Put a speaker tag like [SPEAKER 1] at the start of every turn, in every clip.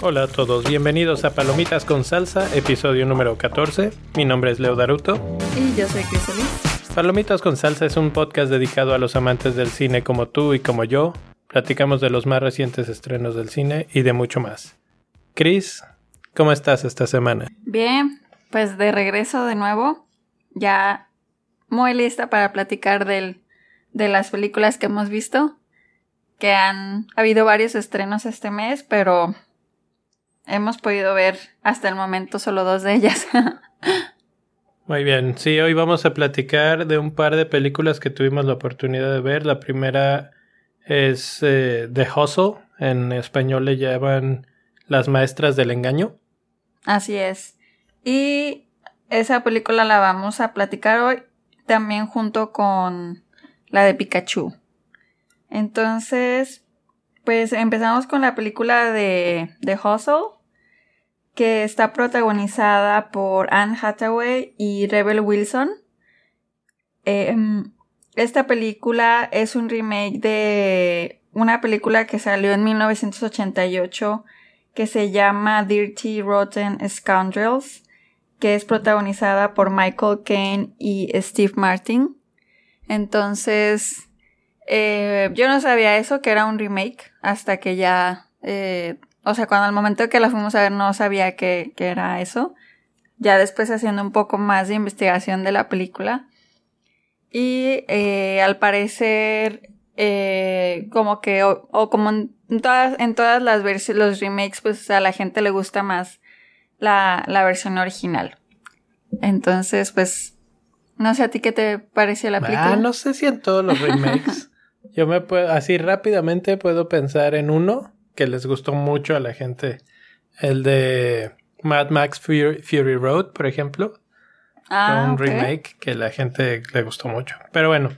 [SPEAKER 1] Hola a todos, bienvenidos a Palomitas con Salsa, episodio número 14. Mi nombre es Leo Daruto.
[SPEAKER 2] Y yo soy Crisolis.
[SPEAKER 1] Palomitas con Salsa es un podcast dedicado a los amantes del cine como tú y como yo. Platicamos de los más recientes estrenos del cine y de mucho más. Chris, ¿cómo estás esta semana?
[SPEAKER 2] Bien, pues de regreso de nuevo. Ya muy lista para platicar del, de las películas que hemos visto. Que han habido varios estrenos este mes, pero hemos podido ver hasta el momento solo dos de ellas.
[SPEAKER 1] Muy bien, sí, hoy vamos a platicar de un par de películas que tuvimos la oportunidad de ver. La primera es eh, The Hustle, en español le llaman Las Maestras del Engaño.
[SPEAKER 2] Así es. Y esa película la vamos a platicar hoy también junto con la de Pikachu. Entonces, pues empezamos con la película de The Hustle que está protagonizada por Anne Hathaway y Rebel Wilson. Em, esta película es un remake de una película que salió en 1988 que se llama Dirty Rotten Scoundrels, que es protagonizada por Michael Caine y Steve Martin. Entonces, eh, yo no sabía eso, que era un remake, hasta que ya eh, o sea, cuando al momento que la fuimos a ver no sabía que, era eso. Ya después haciendo un poco más de investigación de la película. Y eh, al parecer, eh, como que, o, como en todas, en todas las versiones, los remakes, pues a la gente le gusta más la, la versión original. Entonces, pues, no sé a ti qué te parece la película.
[SPEAKER 1] Ah, no sé si en todos los remakes. Yo me puedo, así rápidamente puedo pensar en uno que les gustó mucho a la gente. El de Mad Max Fury, Road, por ejemplo. Ah, un remake que la gente le gustó mucho. Pero bueno,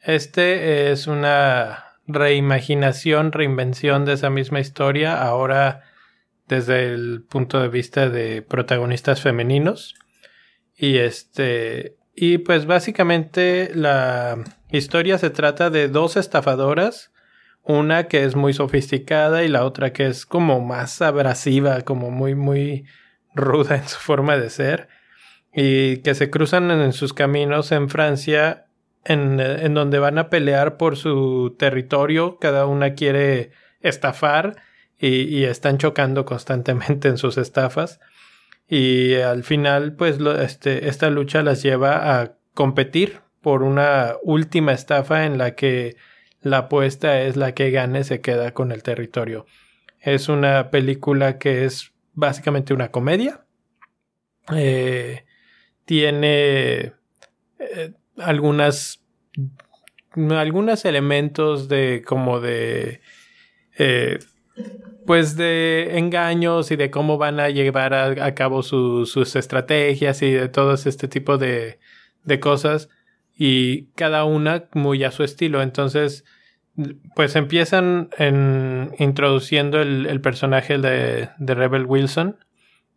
[SPEAKER 1] este es una reimaginación, reinvención de esa misma historia, ahora desde el punto de vista de protagonistas femeninos. Y este. Y pues básicamente la historia se trata de dos estafadoras una que es muy sofisticada y la otra que es como más abrasiva, como muy, muy ruda en su forma de ser. Y que se cruzan en sus caminos en Francia, en, en donde van a pelear por su territorio. Cada una quiere estafar y, están chocando constantemente en sus estafas. Y al final, pues, este, esta lucha las lleva a competir por una última estafa en la que la apuesta es la que gane se queda con el territorio. Es una película que es básicamente una comedia. Eh, tiene eh, algunas algunos elementos de como de eh, pues de engaños y de cómo van a llevar a, cabo sus estrategias y de todo este tipo de, de cosas y cada una muy a su estilo. Entonces, pues empiezan en, introduciendo el, personaje de, de, Rebel Wilson,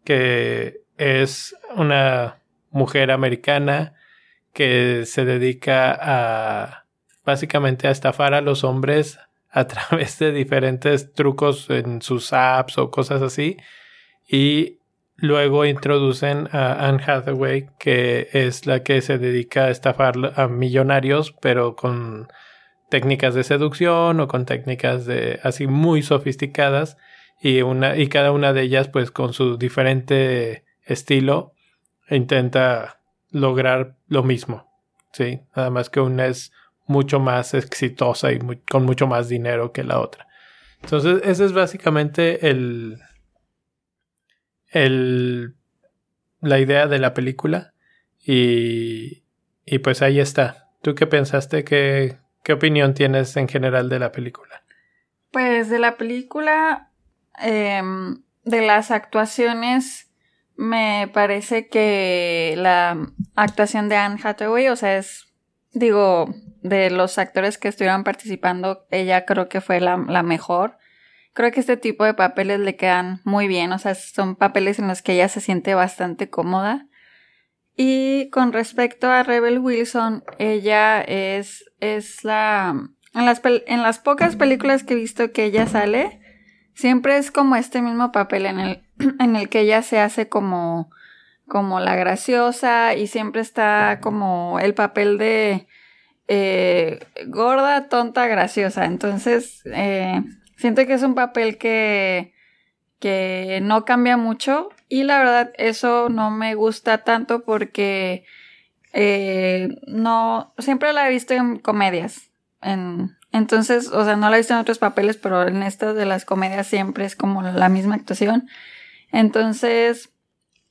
[SPEAKER 1] que es una mujer americana que se dedica a básicamente a estafar a los hombres a través de diferentes trucos en sus apps o cosas así. Y Luego introducen a Anne Hathaway, que es la que se dedica a estafar a millonarios, pero con técnicas de seducción o con técnicas de así muy sofisticadas y una y cada una de ellas pues con su diferente estilo intenta lograr lo mismo, sí, nada más que una es mucho más exitosa y con mucho más dinero que la otra. Entonces, ese es básicamente el el, la idea de la película y, y pues ahí está. ¿Tú qué pensaste? ¿Qué, ¿Qué opinión tienes en general de la película?
[SPEAKER 2] Pues de la película, em, de las actuaciones, me parece que la actuación de Anne Hathaway, o sea, es, digo, de los actores que estuvieron participando, ella creo que fue la, la mejor creo que este tipo de papeles le quedan muy bien, o sea, son papeles en los que ella se siente bastante cómoda. Y con respecto a Rebel Wilson, ella es, es la... En las, en las pocas películas que he visto que ella sale, siempre es como este mismo papel en el, en el que ella se hace como, como la graciosa y siempre está como el papel de eh, gorda, tonta, graciosa. Entonces, eh, siento que es un papel que, que no cambia mucho y la verdad eso no me gusta tanto porque eh, no, siempre la he visto en comedias. En, entonces, o sea, no la he visto en otros papeles, pero en estas de las comedias siempre es como la misma actuación. Entonces,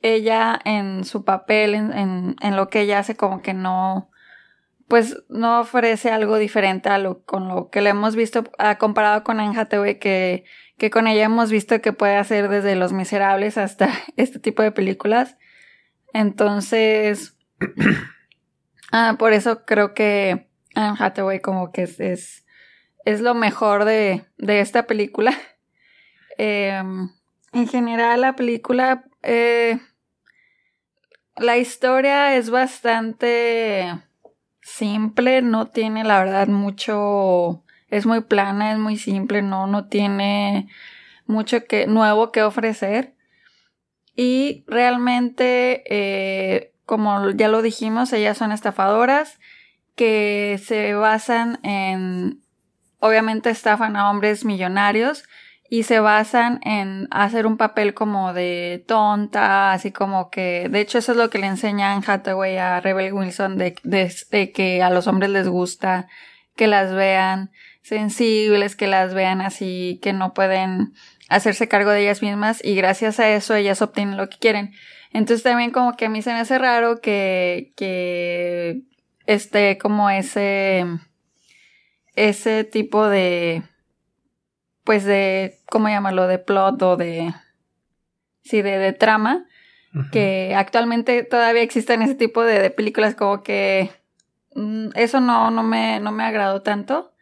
[SPEAKER 2] ella en su papel, en, en, lo que ella hace, como que no, pues no ofrece algo diferente a lo con lo que le hemos visto ah, comparado con Anne Hathaway que, que con ella hemos visto que puede hacer desde Los Miserables hasta este tipo de películas. Entonces, ah, por eso creo que Anne Hathaway como que es, es, es lo mejor de, de esta película. Em, en general la película, eh, la historia es bastante simple, no tiene la verdad mucho, es muy plana, es muy simple, no, no tiene mucho que, nuevo que ofrecer. Y realmente, eh, como ya lo dijimos, ellas son estafadoras que se basan en, obviamente estafan a hombres millonarios y se basan en hacer un papel como de tonta, así como que, de hecho eso es lo que le enseñan Hathaway a Rebel Wilson de, de, que a los hombres les gusta que las vean sensibles, que las vean así, que no pueden hacerse cargo de ellas mismas y gracias a eso ellas obtienen lo que quieren. Entonces también como que a mí se me hace raro que, que esté como ese, ese tipo de, pues de, ¿cómo llamarlo? De plot o de, sí, de, de trama, que actualmente todavía existen ese tipo de, películas como que mm, eso no, no, me, no me agradó tanto.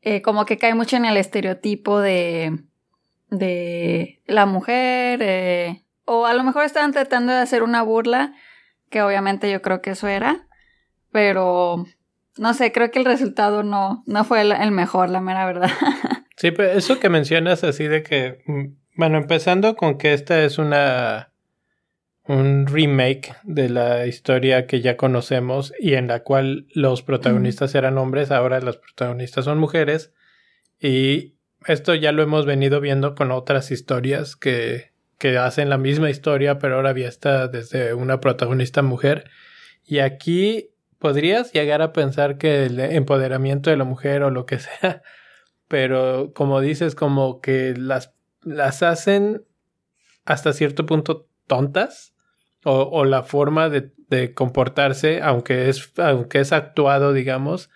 [SPEAKER 2] Eh, como que cae mucho en el estereotipo de, de la mujer, eh, o a lo mejor estaban tratando de hacer una burla, que obviamente yo creo que eso era, pero no sé, creo que el resultado no, no fue el mejor, la mera verdad.
[SPEAKER 1] Sí, pero eso que mencionas así de que, mm, bueno, empezando con que esta es una un remake de la historia que ya conocemos y en la cual los protagonistas eran hombres, ahora las protagonistas son mujeres. Y esto ya lo hemos venido viendo con otras historias que, que hacen la misma historia pero ahora está desde una protagonista mujer. Y aquí podrías llegar a pensar que el empoderamiento de la mujer o lo que sea pero como dices, como que las, las hacen hasta cierto punto tontas o, la forma de, de, comportarse, aunque es, aunque es actuado, digamos,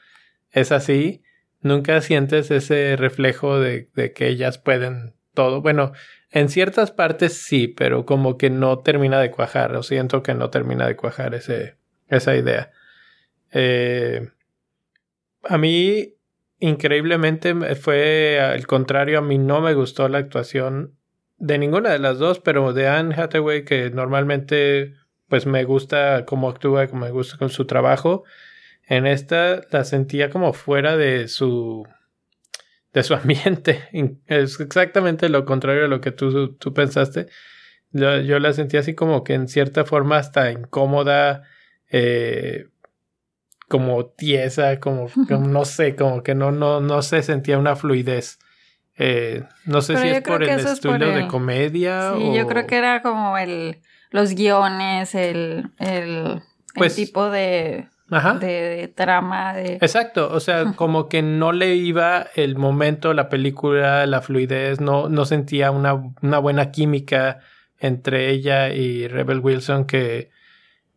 [SPEAKER 1] es así, nunca sientes ese reflejo de, de que ellas pueden todo. Bueno, en ciertas partes sí, pero como que no termina de cuajar, o siento que no termina de cuajar ese, esa idea. Eh, a mí increíblemente fue al contrario, a mí no me gustó la actuación de ninguna de las dos, pero de Anne Hathaway, que normalmente pues me gusta cómo actúa, como me gusta con su trabajo. En esta la sentía como fuera de su de su ambiente. Es exactamente lo contrario a lo que tú, tú pensaste. Yo, yo, la sentía así como que en cierta forma hasta incómoda, eh, como tiesa, como, no sé, como que no, no, no se sentía una fluidez. Eh, no sé si es por el estilo de comedia
[SPEAKER 2] sí, yo creo que era como el los guiones, el, el, pues, tipo de, de, trama. De...
[SPEAKER 1] Exacto, o sea, como que no le iba el momento, la película, la fluidez, no, no sentía una, una buena química entre ella y Rebel Wilson que,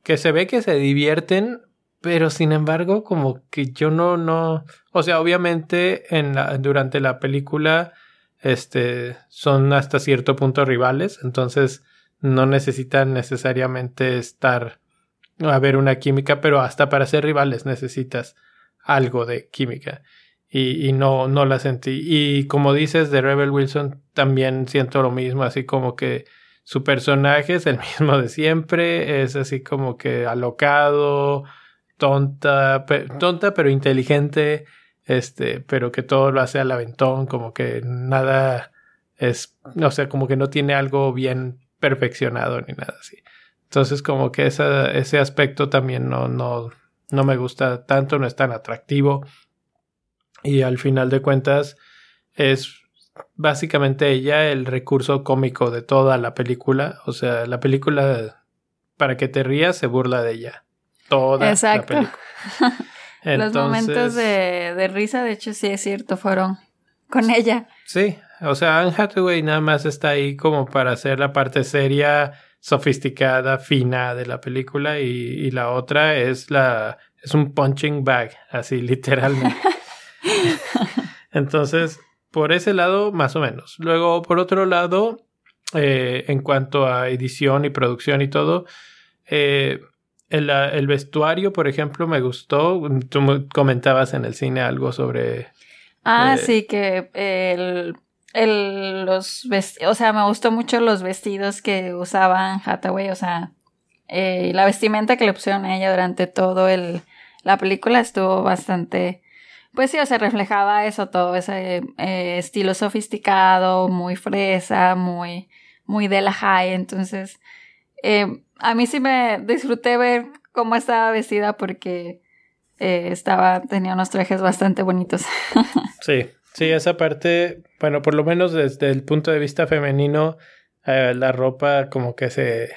[SPEAKER 1] que se ve que se divierten, pero sin embargo, como que yo no, no, o sea, obviamente en la, durante la película, este, son hasta cierto punto rivales, entonces no necesitan necesariamente estar, a ver una química, pero hasta para ser rivales necesitas algo de química. Y, y no, no la sentí. Y como dices de Rebel Wilson, también siento lo mismo, así como que su personaje es el mismo de siempre, es así como que alocado, tonta, tonta pero inteligente, este, pero que todo lo hace al aventón, como que nada es, o sea, como que no tiene algo bien perfeccionado ni nada así. Entonces, como que ese aspecto también no, no, no me gusta tanto, no es tan atractivo. Y al final de cuentas, es básicamente ella el recurso cómico de toda la película. O sea, la película, para que te rías, se burla de ella. Toda Exacto. la película.
[SPEAKER 2] Los momentos de, de, risa, de hecho, sí es cierto, fueron con ella.
[SPEAKER 1] Sí, o sea, Anne Hathaway nada más está ahí como para hacer la parte seria, sofisticada, fina de la película y, y la otra es la es un punching bag, así literalmente. Entonces, por ese lado, más o menos. Luego, por otro lado, eh, en cuanto a edición y producción y todo, eh, el, el, vestuario, por ejemplo, me gustó. Tú comentabas en el cine algo sobre...
[SPEAKER 2] Ah, eh, sí, que el, el, los o sea, me gustó mucho los vestidos que usaban Hathaway, o sea, la vestimenta que le pusieron a ella durante todo el, la película estuvo bastante pues sí, o sea, reflejaba eso, todo ese eh, estilo sofisticado, muy fresa, muy, muy de la high. Entonces, eh, a mí sí me disfruté ver cómo estaba vestida porque eh, estaba, tenía unos trajes bastante bonitos.
[SPEAKER 1] sí, sí, esa parte, bueno, por lo menos desde el punto de vista femenino, la ropa como que se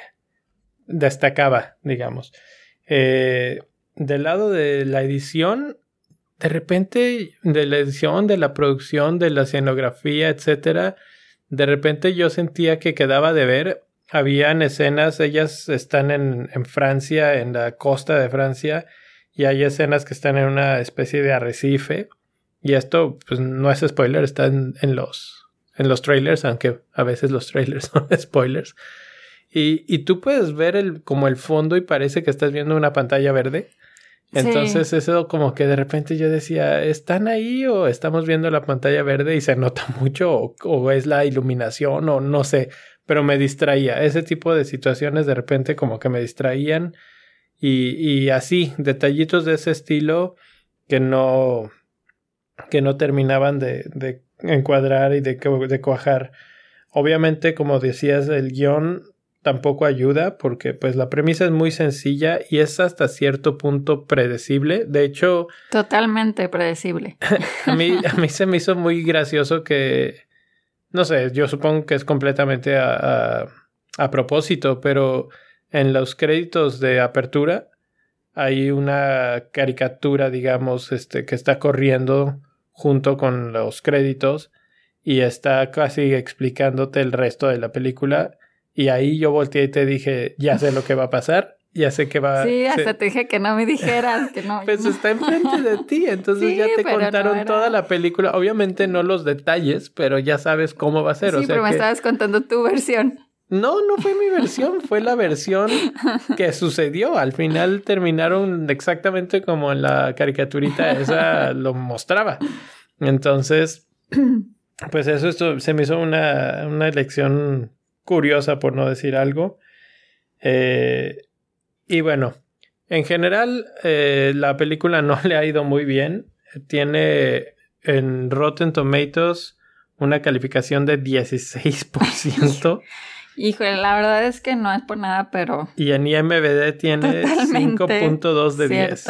[SPEAKER 1] destacaba, digamos. del lado de la edición, de repente de la edición, de la producción, de la escenografía, etcétera, de repente yo sentía que quedaba de ver. Habían escenas, ellas están en, en Francia, en la costa de Francia, y hay escenas que están en una especie de arrecife. Y esto, pues no es spoiler, está en, los, en los trailers, aunque a veces los trailers son spoilers. Y, y tú puedes ver el, como el fondo y parece que estás viendo una pantalla verde. Entonces eso como que de repente yo decía, ¿están ahí o estamos viendo la pantalla verde y se nota mucho o, es la iluminación o no sé, pero me distraía. Ese tipo de situaciones de repente como que me distraían y, y así, detallitos de ese estilo que no, que no terminaban de, de encuadrar y de, de cuajar. Obviamente, como decías, el guion tampoco ayuda porque pues la premisa es muy sencilla y es hasta cierto punto predecible. De hecho...
[SPEAKER 2] Totalmente predecible.
[SPEAKER 1] a, mí, a mí se me hizo muy gracioso que... No sé, yo supongo que es completamente a, a, propósito, pero en los créditos de apertura hay una caricatura, digamos, este, que está corriendo junto con los créditos y está casi explicándote el resto de la película. Y ahí yo volteé y te dije, ya sé lo que va a pasar, ya sé que va
[SPEAKER 2] a... Sí, hasta te dije que no me dijeras, que no.
[SPEAKER 1] pues está enfrente de ti, entonces ya te contaron toda la película. Obviamente no los detalles, pero ya sabes cómo va a ser.
[SPEAKER 2] Sí, pero me estabas contando tu versión.
[SPEAKER 1] No, no fue mi versión, fue la versión que sucedió. Al final terminaron exactamente como en la caricaturita esa lo mostraba. Entonces, pues eso, esto se me hizo una, una elección curiosa por no decir algo. Eh, y bueno, en general eh, la película no le ha ido muy bien. Tiene en Rotten Tomatoes una calificación de 16%.
[SPEAKER 2] Híjole, la verdad es que no es por nada, pero...
[SPEAKER 1] Y en IMBD tiene 5.2 de 10.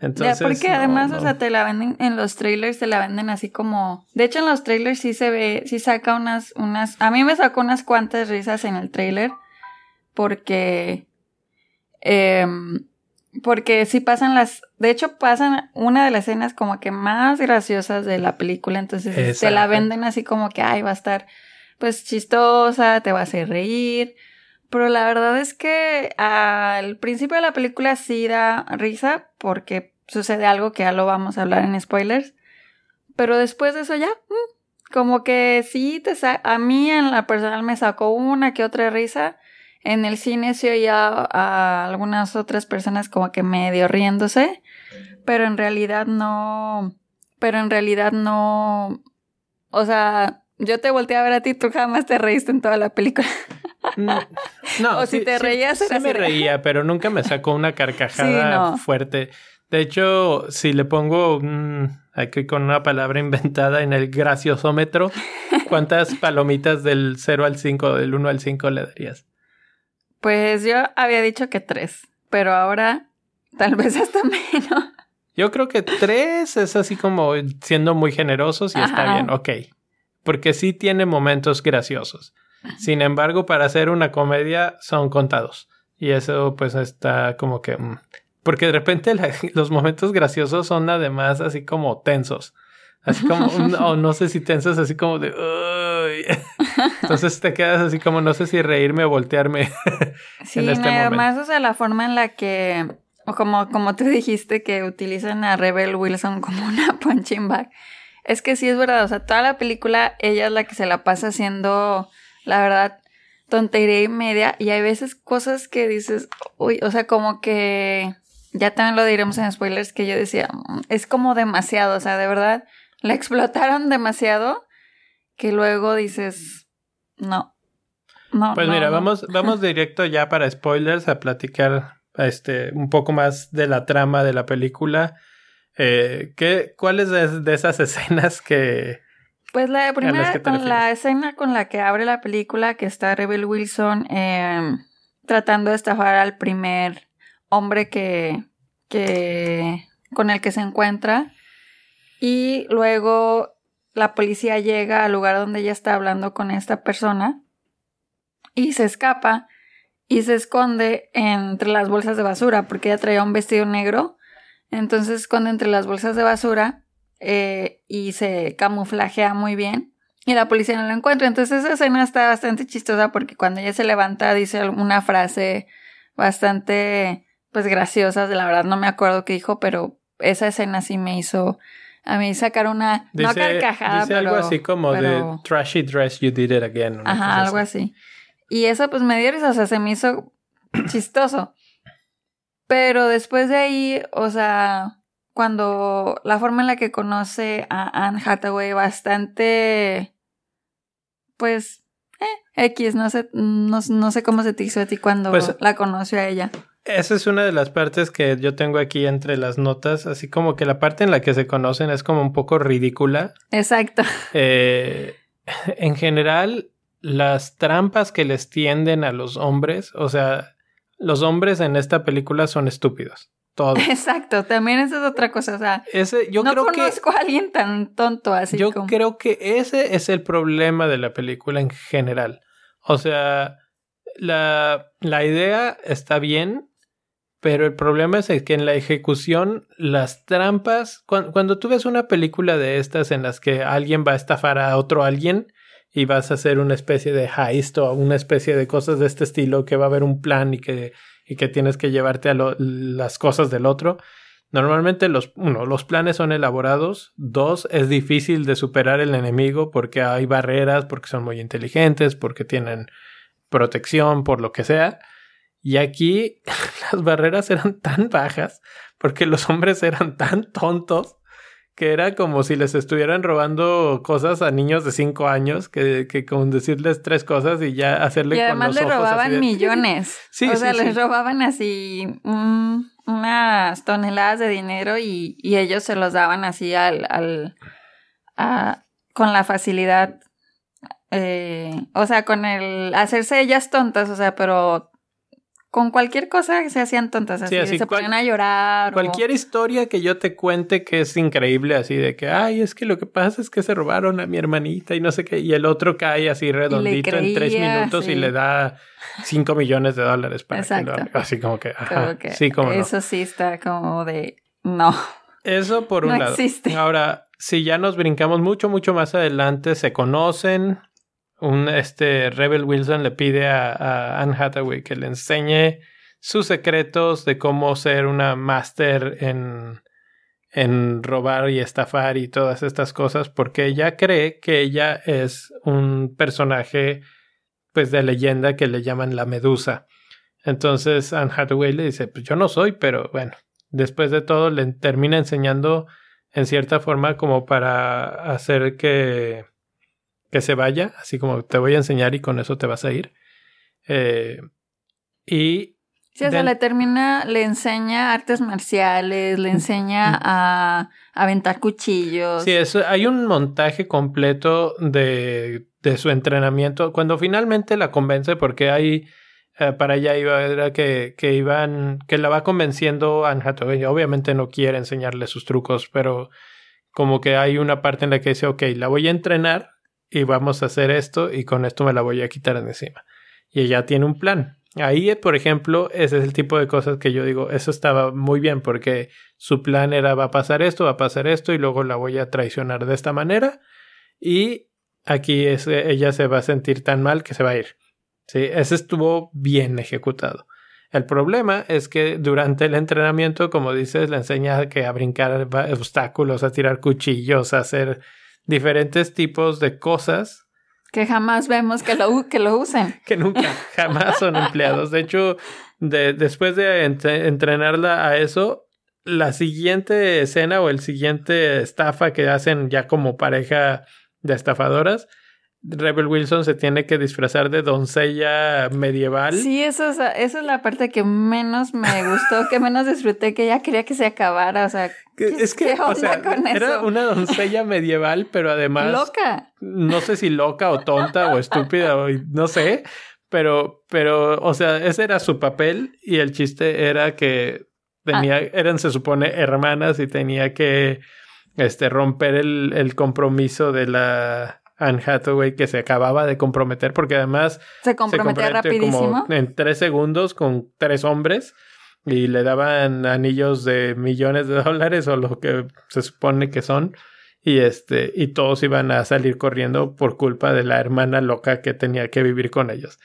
[SPEAKER 2] Entonces, porque además, o sea, te la venden en los trailers, te la venden así como. De hecho, en los trailers sí se ve, sí saca unas, unas. A mí me sacó unas cuantas risas en el trailer. Porque. Eh, porque sí pasan las. De hecho, pasan una de las escenas como que más graciosas de la película. Entonces te la venden así como que, ay, va a estar pues chistosa, te va a hacer reír. Pero la verdad es que al principio de la película sí da risa porque sucede algo que ya lo vamos a hablar en spoilers. Pero después de eso ya, mm, como que sí te a mí en la personal me sacó una que otra risa. En el cine sí oía a algunas otras personas como que medio riéndose, pero en realidad no, pero en realidad no, o sea, yo te volteé a ver a ti, tú jamás te reíste en toda la película.
[SPEAKER 1] No,
[SPEAKER 2] o si te reías,
[SPEAKER 1] sí, me reía, pero nunca me sacó una carcajada fuerte. De hecho, si le pongo aquí con una palabra inventada en el graciosómetro, ¿cuántas palomitas del 0 al 5, del 1 al 5 le darías?
[SPEAKER 2] Pues yo había dicho que tres, pero ahora tal vez hasta menos.
[SPEAKER 1] Yo creo que tres es así como siendo muy generosos y está bien, ok. Porque sí tiene momentos graciosos. Sin embargo, para hacer una comedia son contados. Y eso pues está como que... Mm, porque de repente los momentos graciosos son además así como tensos. Así como, o no sé si tensos, así como de... Entonces te quedas así como no sé si reírme o voltearme.
[SPEAKER 2] sí, este además, o sea, la forma en la que, o como, como tú dijiste, que utilizan a Rebel Wilson como una punching bag. Es que sí es verdad, o sea, toda la película ella es la que se la pasa haciendo la verdad, tontería y media. Y hay veces cosas que dices, uy, o sea, como que ya también lo diremos en spoilers, que yo decía, mm, es como demasiado, o sea, de verdad, la explotaron demasiado que luego dices, no. No,
[SPEAKER 1] pues mira, vamos, vamos directo ya para spoilers a platicar este, un poco más de la trama de la película. Eh, ¿qué, ¿Cuáles de esas escenas que,
[SPEAKER 2] pues la primera, con la escena con la que abre la película, que está Rebel Wilson em, tratando de estafar al primer hombre que, que, con el que se encuentra. Y luego la policía llega al lugar donde ella está hablando con esta persona y se escapa y se esconde entre las bolsas de basura porque ella traía un vestido negro. Entonces se esconde entre las bolsas de basura eh, y se camuflajea muy bien y la policía no lo encuentra. Entonces esa escena está bastante chistosa porque cuando ella se levanta dice una frase bastante pues graciosa, la verdad no me acuerdo qué dijo, pero esa escena sí me hizo a mí sacar una no carcajada,
[SPEAKER 1] dice algo así como de trashy dress you did it again.
[SPEAKER 2] Ajá, algo así. Y eso pues me dio risa, o sea, se me hizo chistoso. Pero después de ahí, o sea, cuando la forma en la que conoce a Anne Hathaway bastante, pues, eh, X, no sé, no, sé cómo se te hizo a ti cuando pues, la conoció a ella.
[SPEAKER 1] Esa es una de las partes que yo tengo aquí entre las notas, así como que la parte en la que se conocen es como un poco ridícula.
[SPEAKER 2] Exacto.
[SPEAKER 1] Eh, en general, las trampas que les tienden a los hombres, o sea, los hombres en esta película son estúpidos.
[SPEAKER 2] Exacto, también esa es otra cosa. O sea, ese, yo no conozco a alguien tan tonto así.
[SPEAKER 1] Yo creo que ese es el problema de la película en general. O sea, la, la idea está bien, pero el problema es que en la ejecución, las trampas. Cuando, tú ves una película de estas en las que alguien va a estafar a otro alguien y vas a hacer una especie de heist o una especie de cosas de este estilo, que va a haber un plan y que y que tienes que llevarte a las cosas del otro. Normalmente los, uno, los planes son elaborados. Dos, es difícil de superar el enemigo porque hay barreras, porque son muy inteligentes, porque tienen protección, por lo que sea. Y aquí las barreras eran tan bajas porque los hombres eran tan tontos que era como si les estuvieran robando cosas a niños de cinco años, que, que con decirles tres cosas y ya hacerle
[SPEAKER 2] y además le robaban millones. Sí, o sea, les robaban así unas toneladas de dinero y, y, ellos se los daban así al, al a, con la facilidad. Eh, o sea, con el hacerse ellas tontas, o sea, pero con cualquier cosa se hacían tontas así, se ponían a llorar.
[SPEAKER 1] Cualquier historia que yo te cuente que es increíble, así de que, ay, es que lo que pasa es que se robaron a mi hermanita y no sé qué, y el otro cae así redondito en tres minutos y le da cinco millones de dólares para Exacto. que lo, así como que, ajá, sí, como
[SPEAKER 2] Eso sí está como de, no.
[SPEAKER 1] Eso por un no lado. Existe. Ahora, si ya nos brincamos mucho, mucho más adelante, se conocen, un este Rebel Wilson le pide a, Anne Hathaway que le enseñe sus secretos de cómo ser una máster en, en robar y estafar y todas estas cosas porque ella cree que ella es un personaje pues de leyenda que le llaman la medusa. Entonces Anne Hathaway le dice, pues yo no soy, pero bueno, después de todo le termina enseñando en cierta forma como para hacer que que se vaya, así como te voy a enseñar y con eso te vas a ir. Eh, y
[SPEAKER 2] Sí, o sea, le termina, le enseña artes marciales, le enseña a aventar cuchillos.
[SPEAKER 1] Sí, hay un montaje completo de, de su entrenamiento. Cuando finalmente la convence, porque hay eh, para allá iba, era que, que iban, que la va convenciendo Anne Hathaway. Obviamente no quiere enseñarle sus trucos, pero como que hay una parte en la que dice, ok, la voy a entrenar y vamos a hacer esto y con esto me la voy a quitar de encima. Y ella tiene un plan. Ahí, por ejemplo, ese es el tipo de cosas que yo digo, eso estaba muy bien porque su plan era va a pasar esto, va a pasar esto y luego la voy a traicionar de esta manera y aquí ella se va a sentir tan mal que se va a ir. Sí, ese estuvo bien ejecutado. El problema es que durante el entrenamiento, como dices, le enseña que a brincar obstáculos, a tirar cuchillos, a hacer diferentes tipos de cosas
[SPEAKER 2] Que jamás vemos que lo, que lo usen.
[SPEAKER 1] que nunca, jamás son empleados. De hecho, de- después de entre- entrenarla a eso, la siguiente escena o el siguiente estafa que hacen ya como pareja de estafadoras, Rebel Wilson se tiene que disfrazar de doncella medieval.
[SPEAKER 2] Sí, eso es, esa es la parte que menos me gustó, que menos disfruté, que ya quería que se acabara. O sea,
[SPEAKER 1] Que- es que,
[SPEAKER 2] ¿qué
[SPEAKER 1] o
[SPEAKER 2] onda
[SPEAKER 1] sea,
[SPEAKER 2] con
[SPEAKER 1] era
[SPEAKER 2] eso?
[SPEAKER 1] una doncella medieval, pero además
[SPEAKER 2] loca.
[SPEAKER 1] no sé si loca o tonta o estúpida o no sé, pero, pero, o sea, ese era su papel y el chiste era que tenía, eran, se supone, hermanas y tenía que, este, romper el, el compromiso de la Anne Hathaway que se acababa de comprometer porque además
[SPEAKER 2] Se comprometía rapidísimo.
[SPEAKER 1] como en tres segundos con tres hombres y le daban anillos de millones de dólares o lo que se supone que son y este y todos iban a salir corriendo por culpa de la hermana loca que tenía que vivir con ellos.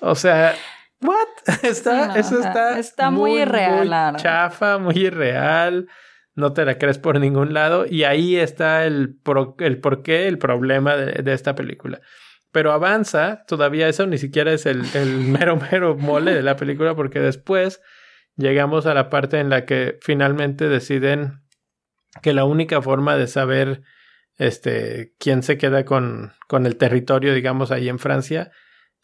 [SPEAKER 1] O sea, what? Está
[SPEAKER 2] no,
[SPEAKER 1] eso está
[SPEAKER 2] está muy irreal,
[SPEAKER 1] muy
[SPEAKER 2] verdad.
[SPEAKER 1] chafa, muy irreal. No te la crees por ningún lado y ahí está el el porqué, el problema de- de esta película. Pero avanza, todavía eso ni siquiera es el, el mero, mero mole de la película, porque después llegamos a la parte en la que finalmente deciden que la única forma de saber este, quién se queda con, con el territorio, digamos, ahí en Francia,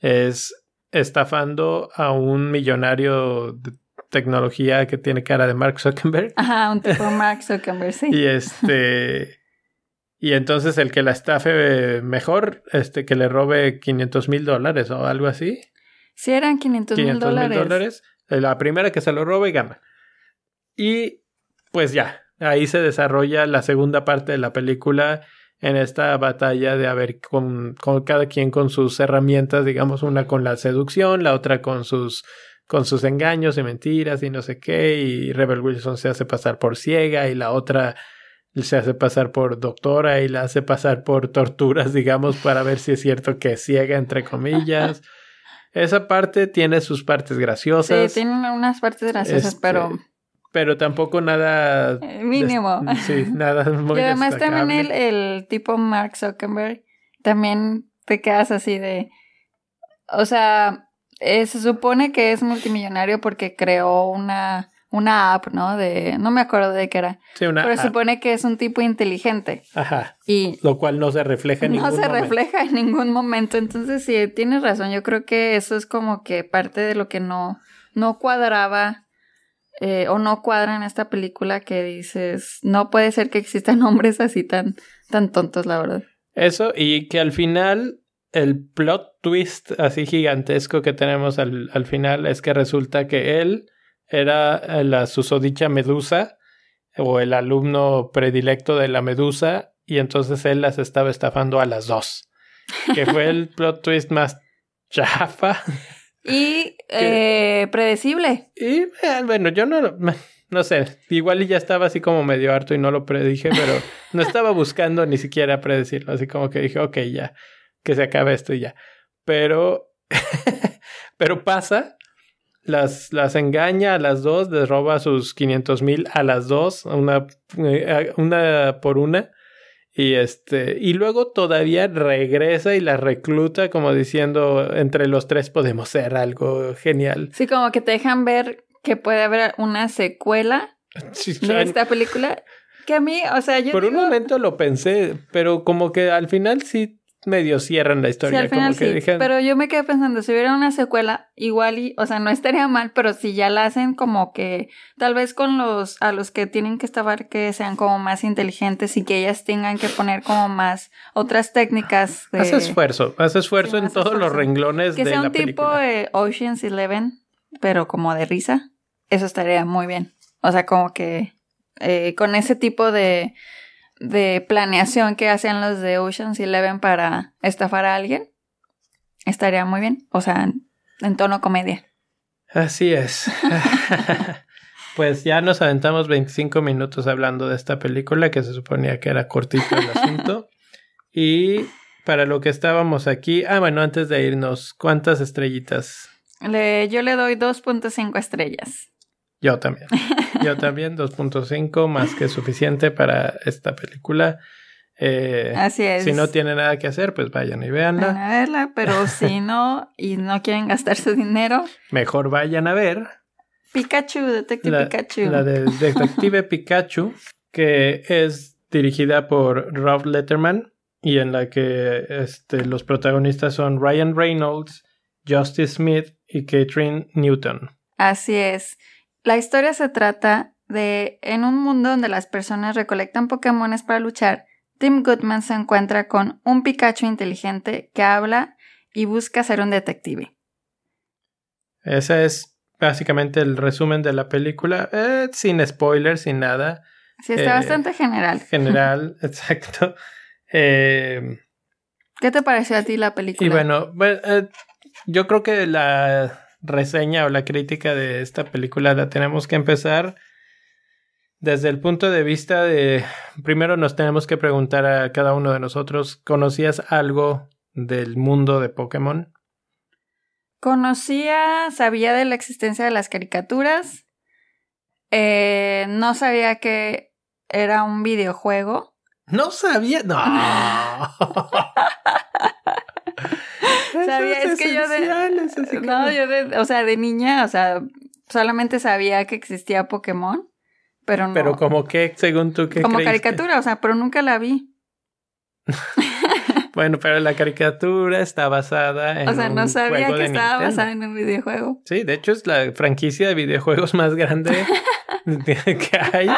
[SPEAKER 1] es estafando a un millonario de tecnología que tiene cara de Mark Zuckerberg.
[SPEAKER 2] Ajá, un tipo Mark Zuckerberg, sí.
[SPEAKER 1] Y este. y entonces el que la estafe mejor, este, que le robe 500 mil dólares o algo así.
[SPEAKER 2] Sí, eran 500 mil
[SPEAKER 1] 500 mil
[SPEAKER 2] dólares.
[SPEAKER 1] dólares. eh, La primera que se lo robe gana. Y pues ya, ahí se desarrolla la segunda parte de la película en esta batalla de a ver con, con cada quien con sus herramientas, digamos, una con la seducción, la otra con sus con sus engaños y mentiras y no sé qué, y Rebel Wilson se hace pasar por ciega y la otra se hace pasar por doctora y la hace pasar por torturas, digamos, para ver si es cierto que es ciega, entre comillas. Esa parte tiene sus partes
[SPEAKER 2] Sí,
[SPEAKER 1] graciosas.
[SPEAKER 2] tienen unas partes graciosas,
[SPEAKER 1] Este,
[SPEAKER 2] pero
[SPEAKER 1] pero tampoco nada
[SPEAKER 2] eh, mínimo.
[SPEAKER 1] sí, nada muy
[SPEAKER 2] y además también el, el tipo Mark Zuckerberg, también te quedas así de... O sea, eh, se supone que es multimillonario porque creó una, una app, ¿no? De, no me acuerdo de qué era.
[SPEAKER 1] Sí, una
[SPEAKER 2] Pero se
[SPEAKER 1] app.
[SPEAKER 2] supone que es un tipo inteligente.
[SPEAKER 1] Ajá,
[SPEAKER 2] Y
[SPEAKER 1] lo cual no se refleja en
[SPEAKER 2] no
[SPEAKER 1] ningún
[SPEAKER 2] se
[SPEAKER 1] momento.
[SPEAKER 2] refleja en ningún momento. Entonces, sí, tienes razón. Yo creo que eso es como que parte de lo que no, no cuadraba eh, o no cuadra en esta película que dices, no puede ser que existan hombres así tan, tan tontos, la verdad.
[SPEAKER 1] Eso, y que al final el plot twist así gigantesco que tenemos al, al final es que resulta que él era eh, la susodicha Medusa o el alumno predilecto de la Medusa y entonces él las estaba estafando a las dos. Que fue el plot twist más chafa.
[SPEAKER 2] Y eh, predecible.
[SPEAKER 1] Y eh, bueno, yo no, lo- no sé, igual y ya estaba así como medio harto y no lo predije, pero no estaba buscando ni siquiera predecirlo, así como que dije, ok, ya, que se acabe esto y ya. Pero, pero pasa, las, las engaña a las dos, les roba sus 500 mil a las dos, una, eh, una por una. Y este, y luego todavía regresa y la recluta como diciendo, entre los tres podemos ser algo genial.
[SPEAKER 2] Sí, como que te dejan ver que puede haber una secuela
[SPEAKER 1] Sí,
[SPEAKER 2] de esta película. Que a mí, o sea, yo
[SPEAKER 1] Por un momento lo pensé, pero como que al final sí medio cierran la
[SPEAKER 2] Sí,
[SPEAKER 1] historia.
[SPEAKER 2] al final
[SPEAKER 1] como que
[SPEAKER 2] sí.
[SPEAKER 1] dijeron,
[SPEAKER 2] Pero yo me quedé pensando, si hubiera una secuela, igual y, o sea, no estaría mal, pero si ya la hacen como que, tal vez con los, a los que tienen que estar, que sean como más inteligentes y que ellas tengan que poner como más otras técnicas de...
[SPEAKER 1] Haz esfuerzo, haz esfuerzo
[SPEAKER 2] Sí,
[SPEAKER 1] en todos los renglones
[SPEAKER 2] Que
[SPEAKER 1] de
[SPEAKER 2] sea
[SPEAKER 1] la
[SPEAKER 2] un tipo eh, Ocean's Eleven, pero como de risa. Eso estaría muy bien. O sea, como que eh, con ese tipo de, de planeación que hacían los de Ocean's Eleven para estafar a alguien, estaría muy bien. O sea, en, en tono comedia.
[SPEAKER 1] Así es. pues ya nos aventamos 25 minutos hablando de esta película que se suponía que era cortito el asunto. y para lo que estábamos aquí, ah, bueno, antes de irnos, ¿cuántas estrellitas?
[SPEAKER 2] Le, yo le doy 2.5 estrellas.
[SPEAKER 1] Yo también. Yo también, 2.5, más que suficiente para esta película. Eh,
[SPEAKER 2] Así es.
[SPEAKER 1] si no tiene nada que hacer, pues vayan y véanla.
[SPEAKER 2] a verla, pero si no y no quieren gastar su dinero,
[SPEAKER 1] Mejor vayan a ver
[SPEAKER 2] Pikachu, Detective
[SPEAKER 1] la,
[SPEAKER 2] Pikachu.
[SPEAKER 1] la del Detective Pikachu, que es dirigida por Rob Letterman y en la que este, los protagonistas son Ryan Reynolds, Justice Smith y Catherine Newton.
[SPEAKER 2] Así es. La historia se trata de en un mundo donde las personas recolectan Pokémones para luchar, Tim Goodman se encuentra con un Pikachu inteligente que habla y busca ser un detective.
[SPEAKER 1] Ese es básicamente el resumen de la película, eh, sin spoilers, sin nada.
[SPEAKER 2] Sí, está
[SPEAKER 1] Eh,
[SPEAKER 2] bastante general.
[SPEAKER 1] General, exacto. Eh,
[SPEAKER 2] ¿Qué te pareció a ti la película?
[SPEAKER 1] y bueno, eh, yo creo que la reseña o la crítica de esta película la tenemos que empezar desde el punto de vista de, primero nos tenemos que preguntar a cada uno de nosotros, ¿conocías algo del mundo de Pokémon?
[SPEAKER 2] Conocía, sabía de la existencia de las caricaturas. Eh, no sabía que era un videojuego.
[SPEAKER 1] No sabía, no.
[SPEAKER 2] Sabía, es que yo de-
[SPEAKER 1] así
[SPEAKER 2] No,
[SPEAKER 1] como-
[SPEAKER 2] yo de, o sea, de niña, o sea, solamente sabía que existía Pokémon, pero no.
[SPEAKER 1] Pero como que, según tú, ¿qué
[SPEAKER 2] como
[SPEAKER 1] creíste?
[SPEAKER 2] caricatura, o sea, pero nunca la vi.
[SPEAKER 1] Bueno, pero la caricatura está basada en
[SPEAKER 2] O sea, no
[SPEAKER 1] un
[SPEAKER 2] sabía que estaba
[SPEAKER 1] Nintendo.
[SPEAKER 2] basada en un videojuego.
[SPEAKER 1] Sí, de hecho es la franquicia de videojuegos más grande que hay,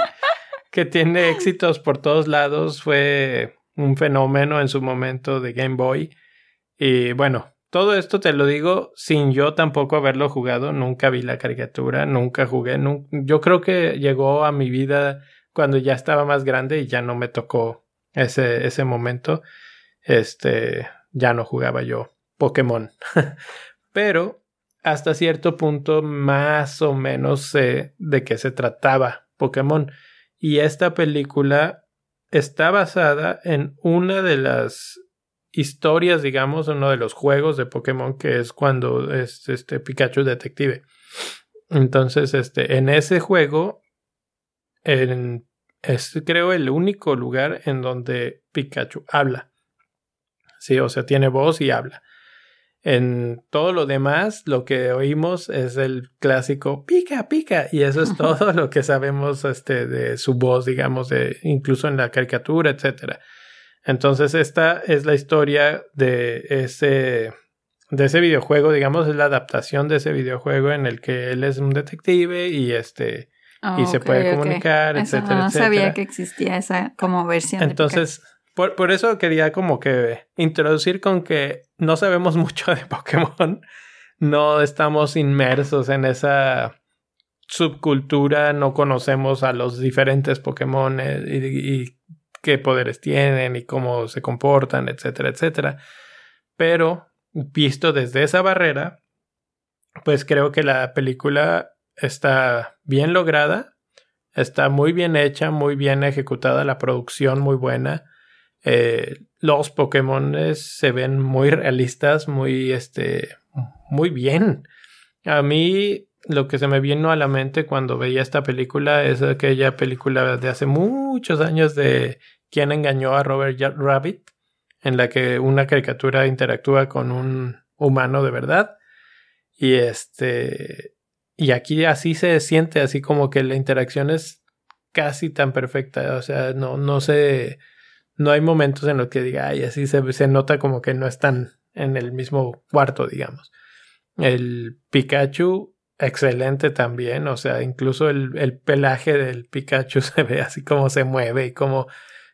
[SPEAKER 1] que tiene éxitos por todos lados. Fue un fenómeno en su momento de Game Boy. Y bueno, todo esto te lo digo sin yo tampoco haberlo jugado. Nunca vi la caricatura, nunca jugué. Yo creo que llegó a mi vida cuando ya estaba más grande y ya no me tocó ese, ese momento. Este, ya no jugaba yo Pokémon. Pero hasta cierto punto más o menos sé de qué se trataba Pokémon. Y esta película está basada en una de las historias, digamos, uno de los juegos de Pokémon que es cuando es este Pikachu detective. Entonces, este, en ese juego, en, es creo el único lugar en donde Pikachu habla. Sí, o sea, tiene voz y habla. En todo lo demás, lo que oímos es el clásico pica, pica, y eso es todo lo que sabemos este, de su voz, digamos, de, incluso en la caricatura, etcétera. Entonces, esta es la historia de ese, de ese videojuego, digamos, es la adaptación de ese videojuego en el que él es un detective y este y se puede comunicar,
[SPEAKER 2] Eso
[SPEAKER 1] etcétera,
[SPEAKER 2] no
[SPEAKER 1] etcétera.
[SPEAKER 2] sabía que existía esa como versión. de
[SPEAKER 1] Entonces, por, por eso quería como que introducir con que no sabemos mucho de Pokémon, no estamos inmersos en esa subcultura, no conocemos a los diferentes Pokémon eh, y, y qué poderes tienen y cómo se comportan, etcétera, etcétera. Pero visto desde esa barrera, pues creo que la película está bien lograda, está muy bien hecha, muy bien ejecutada, la producción muy buena. Eh, los Pokémon se ven muy realistas, muy, este, muy bien. A mí lo que se me vino a la mente cuando veía esta película es aquella película de hace muchos años de ¿Quién engañó a Robert Rabbit? En la que una caricatura interactúa con un humano de verdad. Y este. Y aquí así se siente, así como que la interacción es casi tan perfecta. O sea, no, no se no hay momentos en los que diga, ay, así se, se nota como que no están en el mismo cuarto, digamos. El Pikachu, excelente también, o sea, incluso el, el pelaje del Pikachu se ve así como se mueve y como,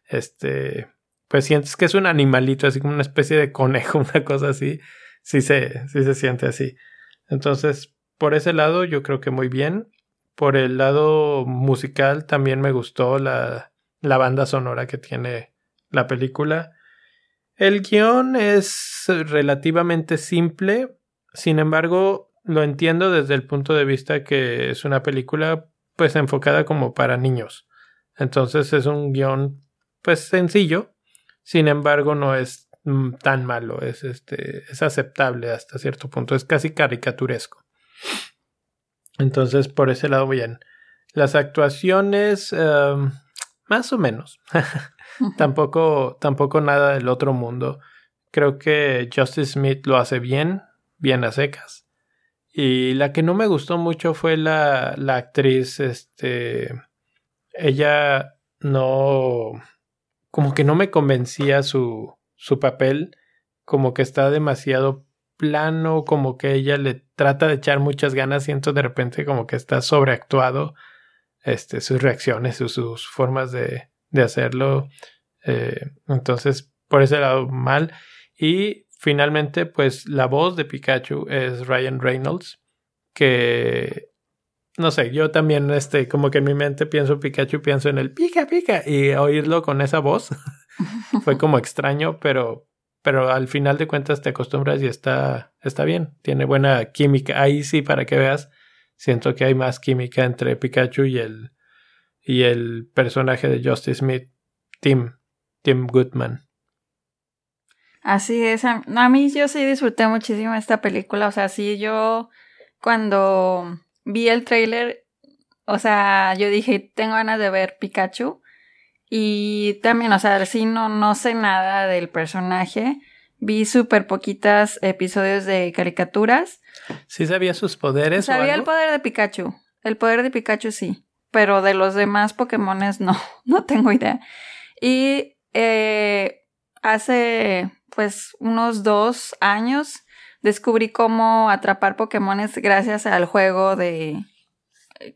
[SPEAKER 1] este, pues sientes que es un animalito, así como una especie de conejo, una cosa así, sí se, sí se siente así. Entonces, por ese lado, yo creo que muy bien. Por el lado musical, también me gustó la, la banda sonora que tiene la película. El guion es relativamente simple, sin embargo, lo entiendo desde el punto de vista que es una película pues enfocada como para niños. Entonces es un guion pues sencillo, sin embargo no es mm, tan malo, es este es aceptable hasta cierto punto, es casi caricaturesco. Entonces por ese lado bien. Las actuaciones em, más o menos. tampoco, tampoco nada del otro mundo. Creo que Justice Smith lo hace bien, bien a secas. Y la que no me gustó mucho fue la, la actriz, este, ella no, como que no me convencía su, su papel, como que está demasiado plano, como que ella le trata de echar muchas ganas, siento de repente como que está sobreactuado, este, sus reacciones, sus, sus formas de, de hacerlo. Eh, entonces, por ese lado, mal. Y finalmente, pues la voz de Pikachu es Ryan Reynolds, que no sé, yo también, este, como que en mi mente pienso Pikachu, pienso en el pica pica y oírlo con esa voz fue como extraño, pero, pero al final de cuentas te acostumbras y está, está bien, tiene buena química. Ahí sí, para que veas, siento que hay más química entre Pikachu y el, y el personaje de Justice Smith, Tim, Tim Goodman.
[SPEAKER 2] Así es, a, mí yo sí disfruté muchísimo esta película, o sea, sí yo cuando vi el trailer, o sea, yo dije, tengo ganas de ver Pikachu y también, o sea, sí no, no sé nada del personaje, vi súper poquitas episodios de caricaturas.
[SPEAKER 1] ¿Sí sabía sus poderes?
[SPEAKER 2] Sabía el poder de Pikachu, el poder de Pikachu sí pero de los demás Pokémones no, no tengo idea. Y eh, hace pues unos dos años descubrí cómo atrapar Pokémones gracias al juego de...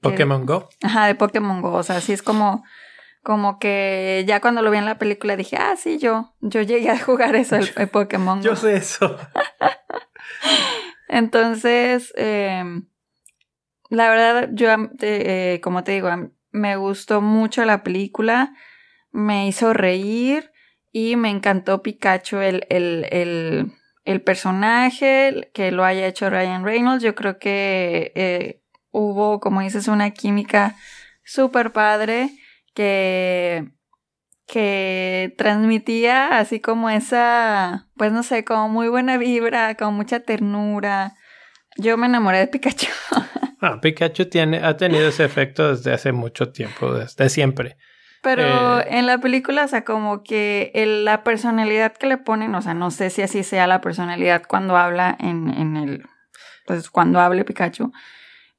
[SPEAKER 1] Pokémon Go.
[SPEAKER 2] Ajá, de Pokémon Go. O sea, así es como, como que ya cuando lo vi en la película dije, ah, sí, yo, yo llegué a jugar eso, el, Pokémon
[SPEAKER 1] Go. Yo sé eso.
[SPEAKER 2] Entonces, eh, la verdad, yo, eh, como te digo, me gustó mucho la película, me hizo reír y me encantó Pikachu, el, el, el, el personaje, que lo haya hecho Ryan Reynolds. Yo creo que eh, hubo, como dices, una química súper padre que que transmitía así como esa, pues no sé, como muy buena vibra, con mucha ternura. Yo me enamoré de Pikachu.
[SPEAKER 1] Ah, Pikachu tiene, ha tenido ese efecto desde hace mucho tiempo, desde siempre.
[SPEAKER 2] Pero eh, en la película, o sea, como que la personalidad que le ponen, o sea, no sé si así sea la personalidad cuando habla en, en el, pues cuando hable Pikachu,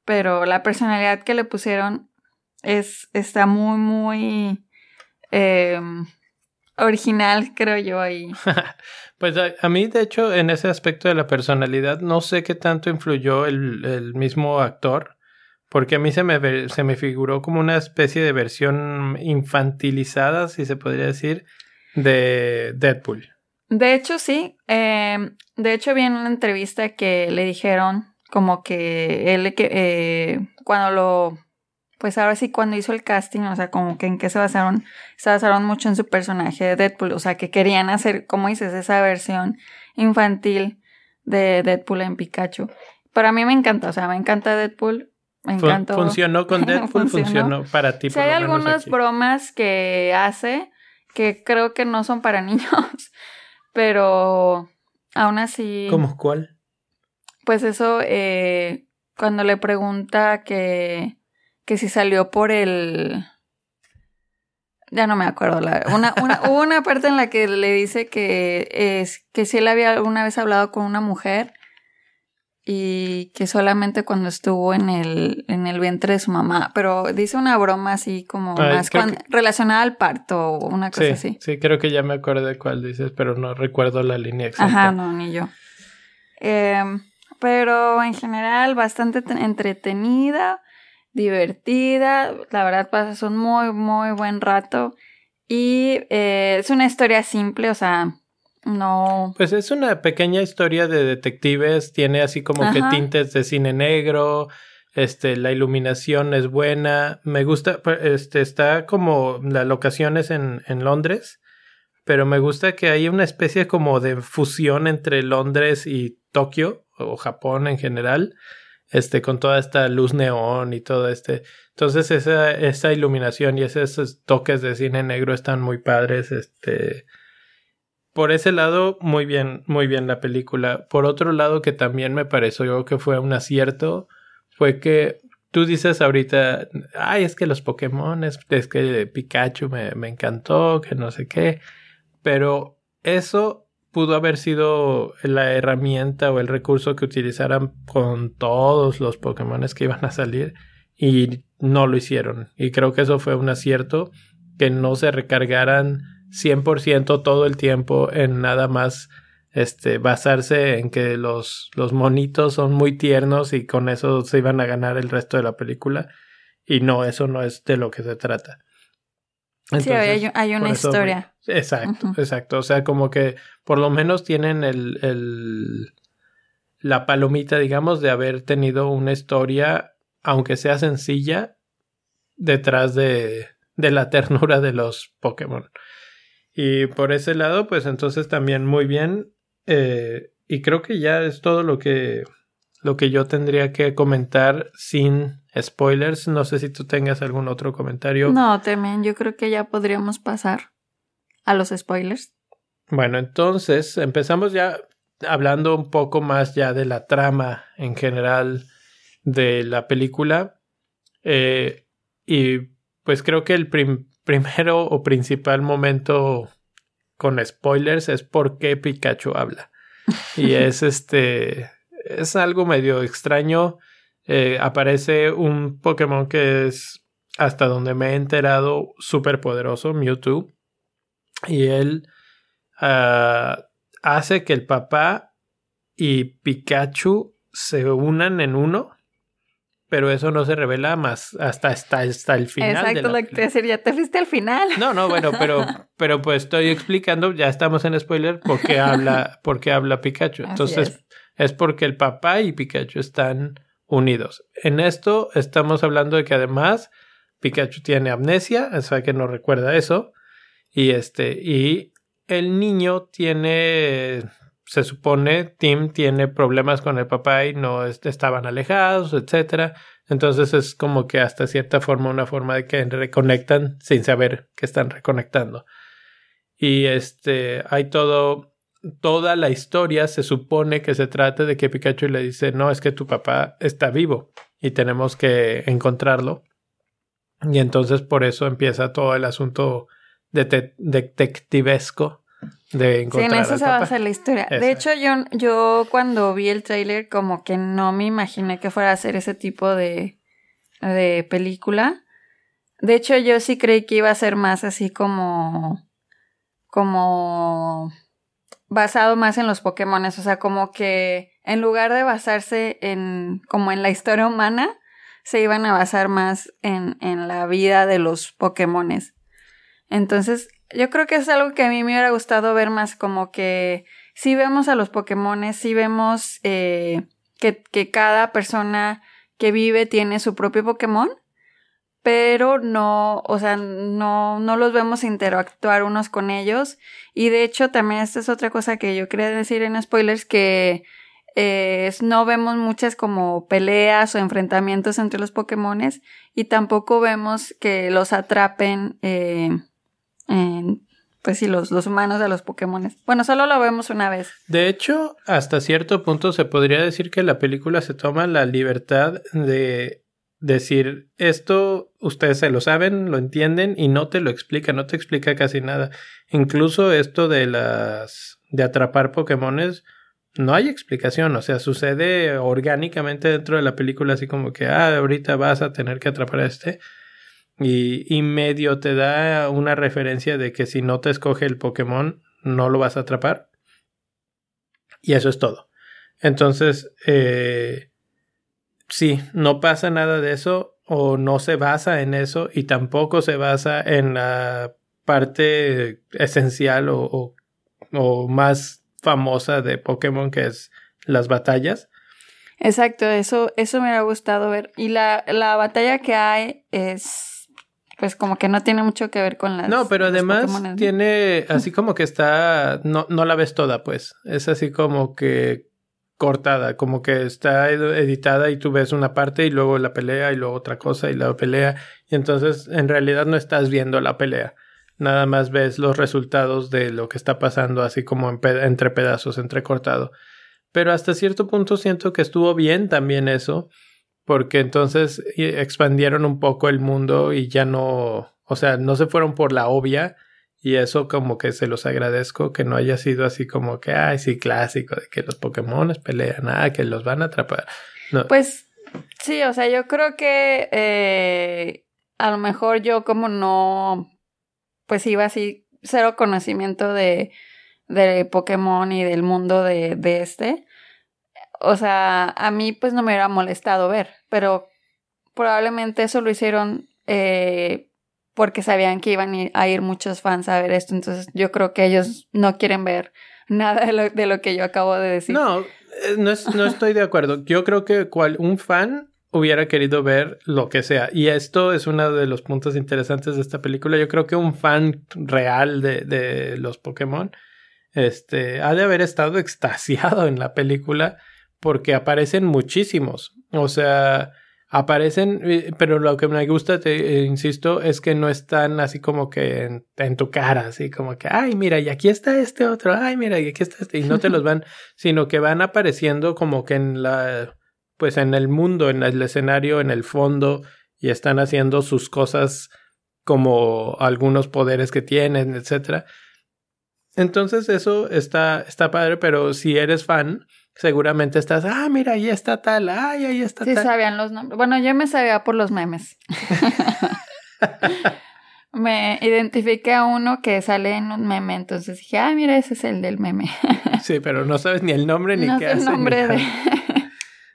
[SPEAKER 2] pero la personalidad que le pusieron es, está muy, muy eh, original, creo yo, ahí.
[SPEAKER 1] Pues a, mí, de hecho, en ese aspecto de la personalidad, no sé qué tanto influyó el, el mismo actor, porque a mí se me, se me figuró como una especie de versión infantilizada, si se podría decir, de Deadpool.
[SPEAKER 2] De hecho, sí. Em, de hecho, vi en una entrevista que le dijeron como que él, que, eh, cuando lo pues ahora sí cuando hizo el casting, o sea, como que en qué se basaron, se basaron mucho en su personaje de Deadpool, o sea, que querían hacer, como dices, esa versión infantil de Deadpool en Pikachu. Pero a mí me encanta, o sea, me encanta Deadpool, me encantó.
[SPEAKER 1] Funcionó con Deadpool, funcionó. para ti.
[SPEAKER 2] Si hay algunas bromas que hace que creo que no son para niños, pero aún así.
[SPEAKER 1] ¿Cómo cuál?
[SPEAKER 2] Pues eso, eh, cuando le pregunta que que si salió por el... Ya no me acuerdo. La, una, una, hubo una parte en la que le dice que, es, que si él había alguna vez hablado con una mujer y que solamente cuando estuvo en el, en el vientre de su mamá, pero dice una broma así como más relacionada al parto o una cosa así.
[SPEAKER 1] Sí, creo que ya me acuerdo de cuál dices, pero no recuerdo la línea exacta.
[SPEAKER 2] Ajá, no, ni yo. Em, pero en general bastante entretenida, divertida, la verdad pasas un muy, muy buen rato y eh, es una historia simple, o sea, no.
[SPEAKER 1] Pues es una pequeña historia de detectives, tiene así como que tintes de cine negro, este, la iluminación es buena, me gusta, pues, este, está como las locaciones en, en Londres, pero me gusta que hay una especie como de fusión entre Londres y Tokio, o Japón en general, este, con toda esta luz neón y todo este. Entonces esa, esa iluminación y esos toques de cine negro están muy padres, este por ese lado, muy bien, muy bien la película. Por otro lado, que también me pareció que fue un acierto, fue que tú dices ahorita, ay, es que los Pokémon, es, que Pikachu me, me encantó, que no sé qué, pero eso pudo haber sido la herramienta o el recurso que utilizaran con todos los Pokémon que iban a salir y no lo hicieron. Y creo que eso fue un acierto, que no se recargaran 100% todo el tiempo en nada más este basarse en que los, los monitos son muy tiernos y con eso se iban a ganar el resto de la película y no eso no es de lo que se trata.
[SPEAKER 2] Sí hay, una historia.
[SPEAKER 1] Exacto exacto. O sea como que por lo menos tienen el, el la palomita digamos de haber tenido una historia aunque sea sencilla detrás de de la ternura de los Pokémon y por ese lado, pues entonces también muy bien. Eh, y creo que ya es todo lo que, lo que yo tendría que comentar sin spoilers. No sé si tú tengas algún otro comentario.
[SPEAKER 2] No, también yo creo que ya podríamos pasar a los spoilers.
[SPEAKER 1] Bueno, entonces empezamos ya hablando un poco más ya de la trama en general de la película. Eh, y pues creo que el, primero o principal momento con spoilers es por qué Pikachu habla. Y es este. Es algo medio extraño. Eh, aparece un Pokémon que es, hasta donde me he enterado, súper poderoso, Mewtwo. Y él ah, hace que el papá y Pikachu se unan en uno pero eso no se revela más hasta, hasta, hasta el final.
[SPEAKER 2] Exacto, lo que te decir, ya te fuiste al final.
[SPEAKER 1] No, no, bueno, pero, pero pues estoy explicando, ya estamos en spoiler, por qué habla, por qué habla Pikachu. Entonces, es. porque el papá y Pikachu están unidos. En esto estamos hablando de que además Pikachu tiene amnesia, o sea que no recuerda eso. Y este, y el niño tiene se supone Tim tiene problemas con el papá y no estaban alejados, etcétera. Entonces es como que hasta cierta forma una forma de que reconectan sin saber que están reconectando. Y este hay todo toda la historia se supone que se trata de que Pikachu le dice, "No, es que tu papá está vivo y tenemos que encontrarlo." Y entonces por eso empieza todo el asunto detectivesco de encontrar.
[SPEAKER 2] Sí, en eso se basa la historia. De hecho, yo, yo cuando vi el tráiler como que no me imaginé que fuera a ser ese tipo de, de película. De hecho, yo sí creí que iba a ser más así como. como. basado más en los Pokémon. O sea, como que en lugar de basarse en. como en la historia humana, se iban a basar más en, en la vida de los Pokémones. Entonces, yo creo que es algo que a mí me hubiera gustado ver más como que si vemos a los Pokémon, si vemos eh, que, que, cada persona que vive tiene su propio Pokémon, pero no, o sea, no, no los vemos interactuar unos con ellos. Y de hecho, también esta es otra cosa que yo quería decir en spoilers, que eh, no vemos muchas como peleas o enfrentamientos entre los Pokémones y tampoco vemos que los atrapen. Eh, pues sí, los, los humanos de los Pokémon. Bueno, solo lo vemos una vez.
[SPEAKER 1] De hecho, hasta cierto punto se podría decir que la película se toma la libertad de decir esto, ustedes se lo saben, lo entienden y no te lo explica, no te explica casi nada. Incluso esto de las de atrapar Pokémones, no hay explicación, o sea, sucede orgánicamente dentro de la película, así como que, ah, ahorita vas a tener que atrapar a este. Y, y medio te da una referencia de que si no te escoge el Pokémon, no lo vas a atrapar. Y eso es todo. Entonces, eh, sí, no pasa nada de eso o no se basa en eso y tampoco se basa en la parte esencial o, o, más famosa de Pokémon que es las batallas.
[SPEAKER 2] Exacto, eso, eso me ha gustado ver. Y la, la batalla que hay es pues como que no tiene mucho que ver con las.
[SPEAKER 1] No, pero además tiene así como que está. No, no la ves toda, pues. Es así como que cortada, como que está editada y tú ves una parte y luego la pelea y luego otra cosa y la pelea. Y entonces en realidad no estás viendo la pelea. Nada más ves los resultados de lo que está pasando, así como entre pedazos, entrecortado. Pero hasta cierto punto siento que estuvo bien también eso porque entonces expandieron un poco el mundo y ya no, o sea, no se fueron por la obvia y eso como que se los agradezco que no haya sido así como que, ay, sí, clásico, de que los Pokémon pelean, ah, que los van a atrapar.
[SPEAKER 2] Pues sí, o sea, yo creo que eh, a lo mejor yo como no, pues iba así, cero conocimiento de, Pokémon y del mundo de este o sea, a mí pues no me hubiera molestado ver, pero probablemente eso lo hicieron eh, porque sabían que iban a ir muchos fans a ver esto, entonces yo creo que ellos no quieren ver nada de lo, que yo acabo de decir.
[SPEAKER 1] No, eh, no, no estoy de acuerdo. Yo creo que cual, un fan hubiera querido ver lo que sea. Y esto es uno de los puntos interesantes de esta película. Yo creo que un fan real de, de los Pokémon este, ha de haber estado extasiado en la película porque aparecen muchísimos. O sea, aparecen, eh, pero lo que me gusta, te eh, insisto, es que no están así como que en, tu cara, así como que, ay, mira, y aquí está este otro, ay, mira, y aquí está este, y no te los van, sino que van apareciendo como que en la, pues en el mundo, en el escenario, en el fondo, y están haciendo sus cosas como algunos poderes que tienen, etcétera. Entonces eso está, está padre, pero si eres fan, seguramente estás, ah, mira, ahí está tal, ay, ahí está
[SPEAKER 2] tal. Sí sabían los nombres. Bueno, yo me sabía por los memes. me identifiqué a uno que sale en un meme, entonces dije, ah, mira, ese es el del meme.
[SPEAKER 1] sí, pero no sabes ni el nombre ni qué hace. El nombre de...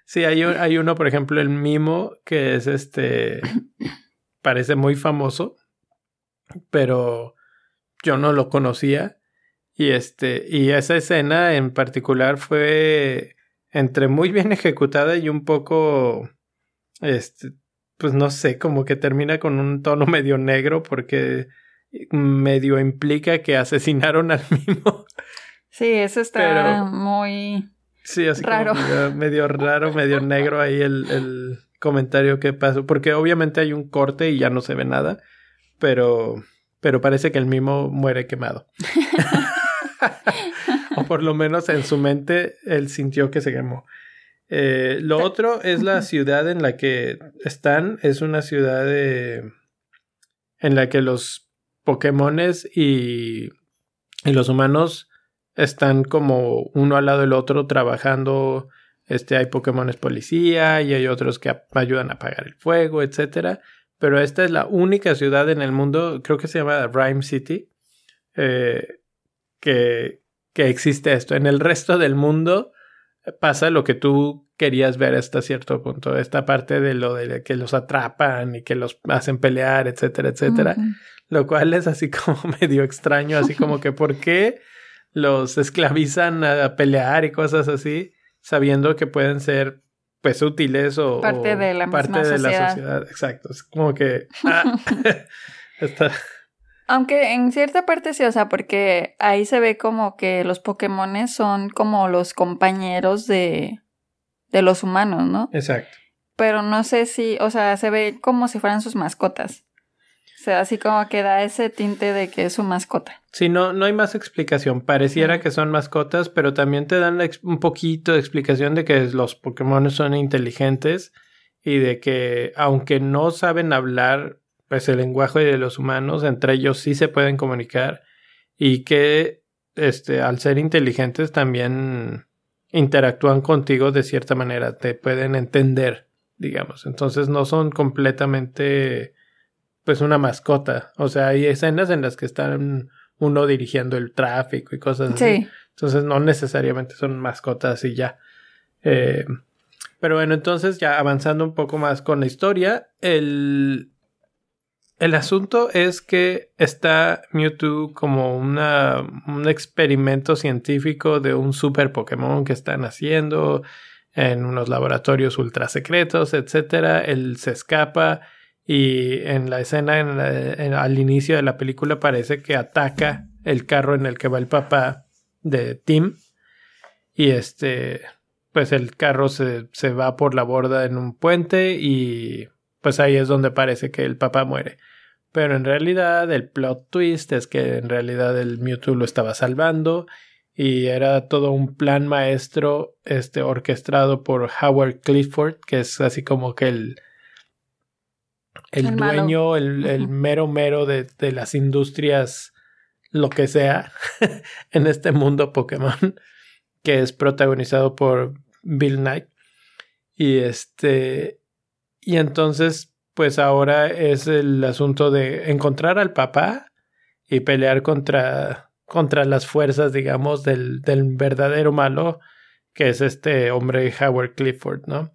[SPEAKER 1] sí, hay, hay uno, por ejemplo, el Mimo, que es este, parece muy famoso, pero yo no lo conocía y este, y esa escena en particular fue entre muy bien ejecutada y un poco, este, pues no sé, como que termina con un tono medio negro porque medio implica que asesinaron al mismo.
[SPEAKER 2] Sí, eso está muy
[SPEAKER 1] sí, así raro. medio, raro, medio negro ahí el, el comentario que pasó, porque obviamente hay un corte y ya no se ve nada, pero, pero parece que el mimo muere quemado. o por lo menos en su mente él sintió que se quemó. Eh, lo otro es la ciudad en la que están. Es una ciudad de, en la que los Pokémones y, y los humanos están como uno al lado del otro trabajando. Este, hay Pokémones policía y hay otros que ayudan a apagar el fuego, etcétera. Pero esta es la única ciudad en el mundo, creo que se llama Rhyme City, eh, que, que existe esto. En el resto del mundo pasa lo que tú querías ver hasta cierto punto. Esta parte de lo de que los atrapan y que los hacen pelear, etcétera, etcétera. Lo cual es así como medio extraño, así como que por qué los esclavizan a pelear y cosas así, sabiendo que pueden ser pues útiles o
[SPEAKER 2] parte de la, parte de la sociedad.
[SPEAKER 1] Exacto. Es como que ah, está,
[SPEAKER 2] aunque en cierta parte sí, o sea, porque ahí se ve como que los Pokémon son como los compañeros de, de los humanos, ¿no?
[SPEAKER 1] Exacto.
[SPEAKER 2] Pero no sé si, o sea, se ve como si fueran sus mascotas. O sea, así como que da ese tinte de que es su mascota.
[SPEAKER 1] Sí, no, no hay más explicación. Pareciera que son mascotas, pero también te dan un poquito de explicación de que los Pokémon son inteligentes y de que aunque no saben hablar pues el lenguaje de los humanos, entre ellos sí se pueden comunicar y que este, al ser inteligentes también interactúan contigo de cierta manera, te pueden entender, digamos. Entonces no son completamente pues una mascota. O sea, hay escenas en las que están uno dirigiendo el tráfico y cosas así. Entonces no necesariamente son mascotas y ya. Eh, pero bueno, entonces ya avanzando un poco más con la historia, el, el asunto es que está Mewtwo como una, un experimento científico de un super Pokémon que están haciendo en unos laboratorios ultra secretos, etc. Él se escapa y en la escena al inicio de la película parece que ataca el carro en el que va el papá de Tim y este pues el carro se, se va por la borda en un puente y pues ahí es donde parece que el papá muere. Pero en realidad el plot twist es que en realidad el Mewtwo lo estaba salvando y era todo un plan maestro este orquestado por Howard Clifford, que es así como que el el, dueño, el, el, mero mero de, de las industrias, lo que sea, en este mundo Pokémon, que es protagonizado por Bill Knight. Y este. Y entonces, pues ahora es el asunto de encontrar al papá y pelear contra, contra las fuerzas, digamos, del, del verdadero malo, que es este hombre Howard Clifford, ¿no?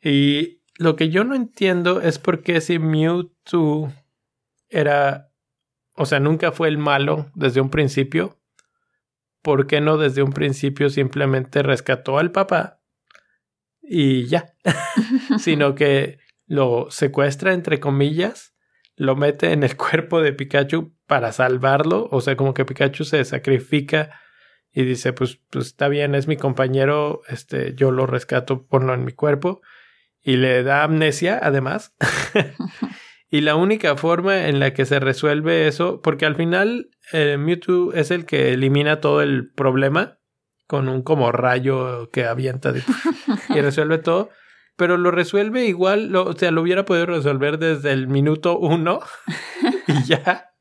[SPEAKER 1] Y lo que yo no entiendo es por qué si Mewtwo era. O sea, nunca fue el malo desde un principio. ¿Por qué no desde un principio simplemente rescató al papá y ya? Sino que lo secuestra, entre comillas, lo mete en el cuerpo de Pikachu para salvarlo. O sea, como que Pikachu se sacrifica y dice, pues, pues está bien, es mi compañero, este, yo lo rescato, ponlo en mi cuerpo. Y le da amnesia, además. Y la única forma en la que se resuelve eso, porque al final eh, Mewtwo es el que elimina todo el problema con un como rayo que avienta y resuelve todo, pero lo resuelve igual, lo, o sea, lo hubiera podido resolver desde el minuto uno y ya,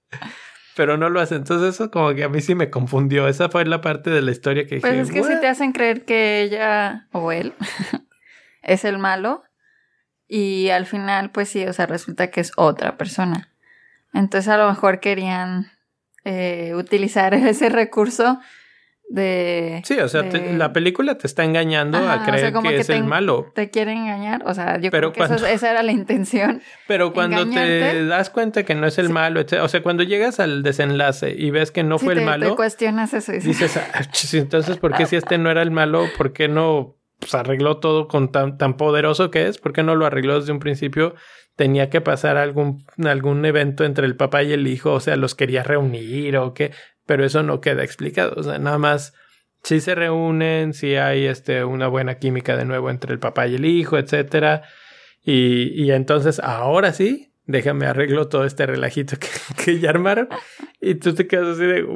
[SPEAKER 1] pero no lo hace. Entonces eso como que a mí sí me confundió. Esa fue la parte de la historia que
[SPEAKER 2] pues es que si te hacen creer que ella o él es el malo y al final, pues sí, o sea, resulta que es otra persona. Entonces a lo mejor querían eh, utilizar ese recurso de...
[SPEAKER 1] Sí, o sea, la película te está engañando a creer que, es el malo.
[SPEAKER 2] Te quieren engañar, o sea, yo creo que esa era la intención.
[SPEAKER 1] Pero cuando te das cuenta que no es el malo, o sea, cuando llegas al desenlace y ves que no fue el malo...
[SPEAKER 2] Te cuestionas eso.
[SPEAKER 1] Dices, ah, entonces, ¿por qué si este no era el malo, por qué no pues, arregló todo con tan, tan poderoso que es, ¿por qué no lo arregló desde un principio? Tenía que pasar algún, algún evento entre el papá y el hijo, o sea, los quería reunir o qué, pero eso no queda explicado, o sea, nada más si se reúnen, si hay este, una buena química de nuevo entre el papá y el hijo, etcétera. Y, y entonces ahora sí, déjame arreglo todo este relajito que, que, ya armaron. Y tú te quedas así de,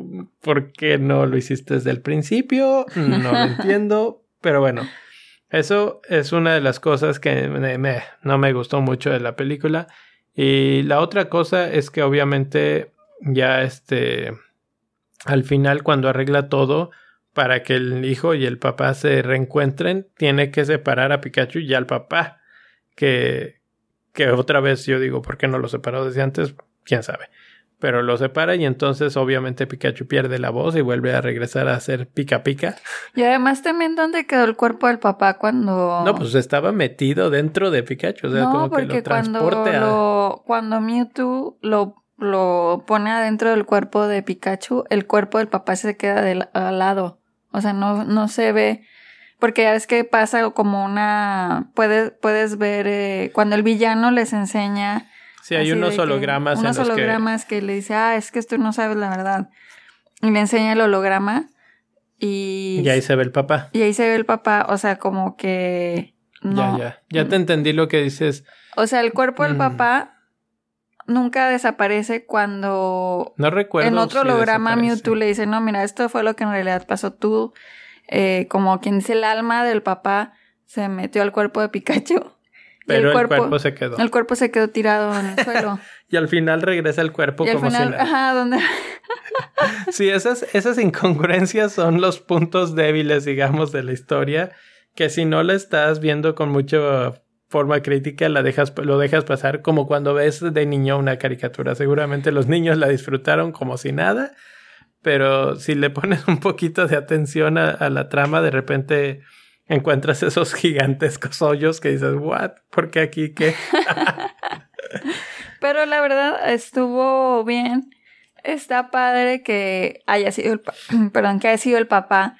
[SPEAKER 1] ¿por qué no lo hiciste desde el principio? No lo entiendo, pero bueno. Eso es una de las cosas que me, no me gustó mucho de la película. Y la otra cosa es que obviamente ya este al final cuando arregla todo para que el hijo y el papá se reencuentren, tiene que separar a Pikachu y al papá. Que, que otra vez yo digo, ¿por qué no lo separó desde antes? ¿Quién sabe? pero lo separa y entonces obviamente Pikachu pierde la voz y vuelve a regresar a ser pica pica.
[SPEAKER 2] Y además también dónde quedó el cuerpo del papá cuando...
[SPEAKER 1] No, pues estaba metido dentro de Pikachu, o sea, como que lo transporte
[SPEAKER 2] cuando, cuando Mewtwo lo, lo pone adentro del cuerpo de Pikachu, el cuerpo del papá se queda de, al lado, o sea, no, no se ve... Porque ya ves que pasa como una... Puedes, puedes ver eh, cuando el villano les enseña
[SPEAKER 1] Sí, hay unos hologramas.
[SPEAKER 2] unos hologramas que... le dice, ah, es que tú no sabes la verdad. Y le enseña el holograma y...
[SPEAKER 1] Y ahí se ve el papá.
[SPEAKER 2] Y ahí se ve el papá, o sea, como que...
[SPEAKER 1] No. Ya, ya. Ya te entendí lo que dices.
[SPEAKER 2] O sea, el cuerpo del mm. papá nunca desaparece cuando...
[SPEAKER 1] No recuerdo.
[SPEAKER 2] En otro holograma Mewtwo le dice, no, mira, esto fue lo que en realidad pasó tú. Eh, como quien dice, el alma del papá se metió al cuerpo de Pikachu.
[SPEAKER 1] Pero el cuerpo, se quedó.
[SPEAKER 2] El cuerpo se quedó tirado en el suelo.
[SPEAKER 1] y al final regresa el cuerpo
[SPEAKER 2] y al
[SPEAKER 1] como
[SPEAKER 2] final,
[SPEAKER 1] si nada.
[SPEAKER 2] Ajá,
[SPEAKER 1] sí, esas, esas incongruencias son los puntos débiles, digamos, de la historia. Que si no la estás viendo con mucha forma crítica, la dejas, lo dejas pasar como cuando ves de niño una caricatura. Seguramente los niños la disfrutaron como si nada. Pero si le pones un poquito de atención a, la trama, de repente encuentras esos gigantescos hoyos que dices, ¿what? ¿Por qué aquí qué?
[SPEAKER 2] Pero la verdad estuvo bien. Está padre que haya sido el, perdón, que haya sido el papá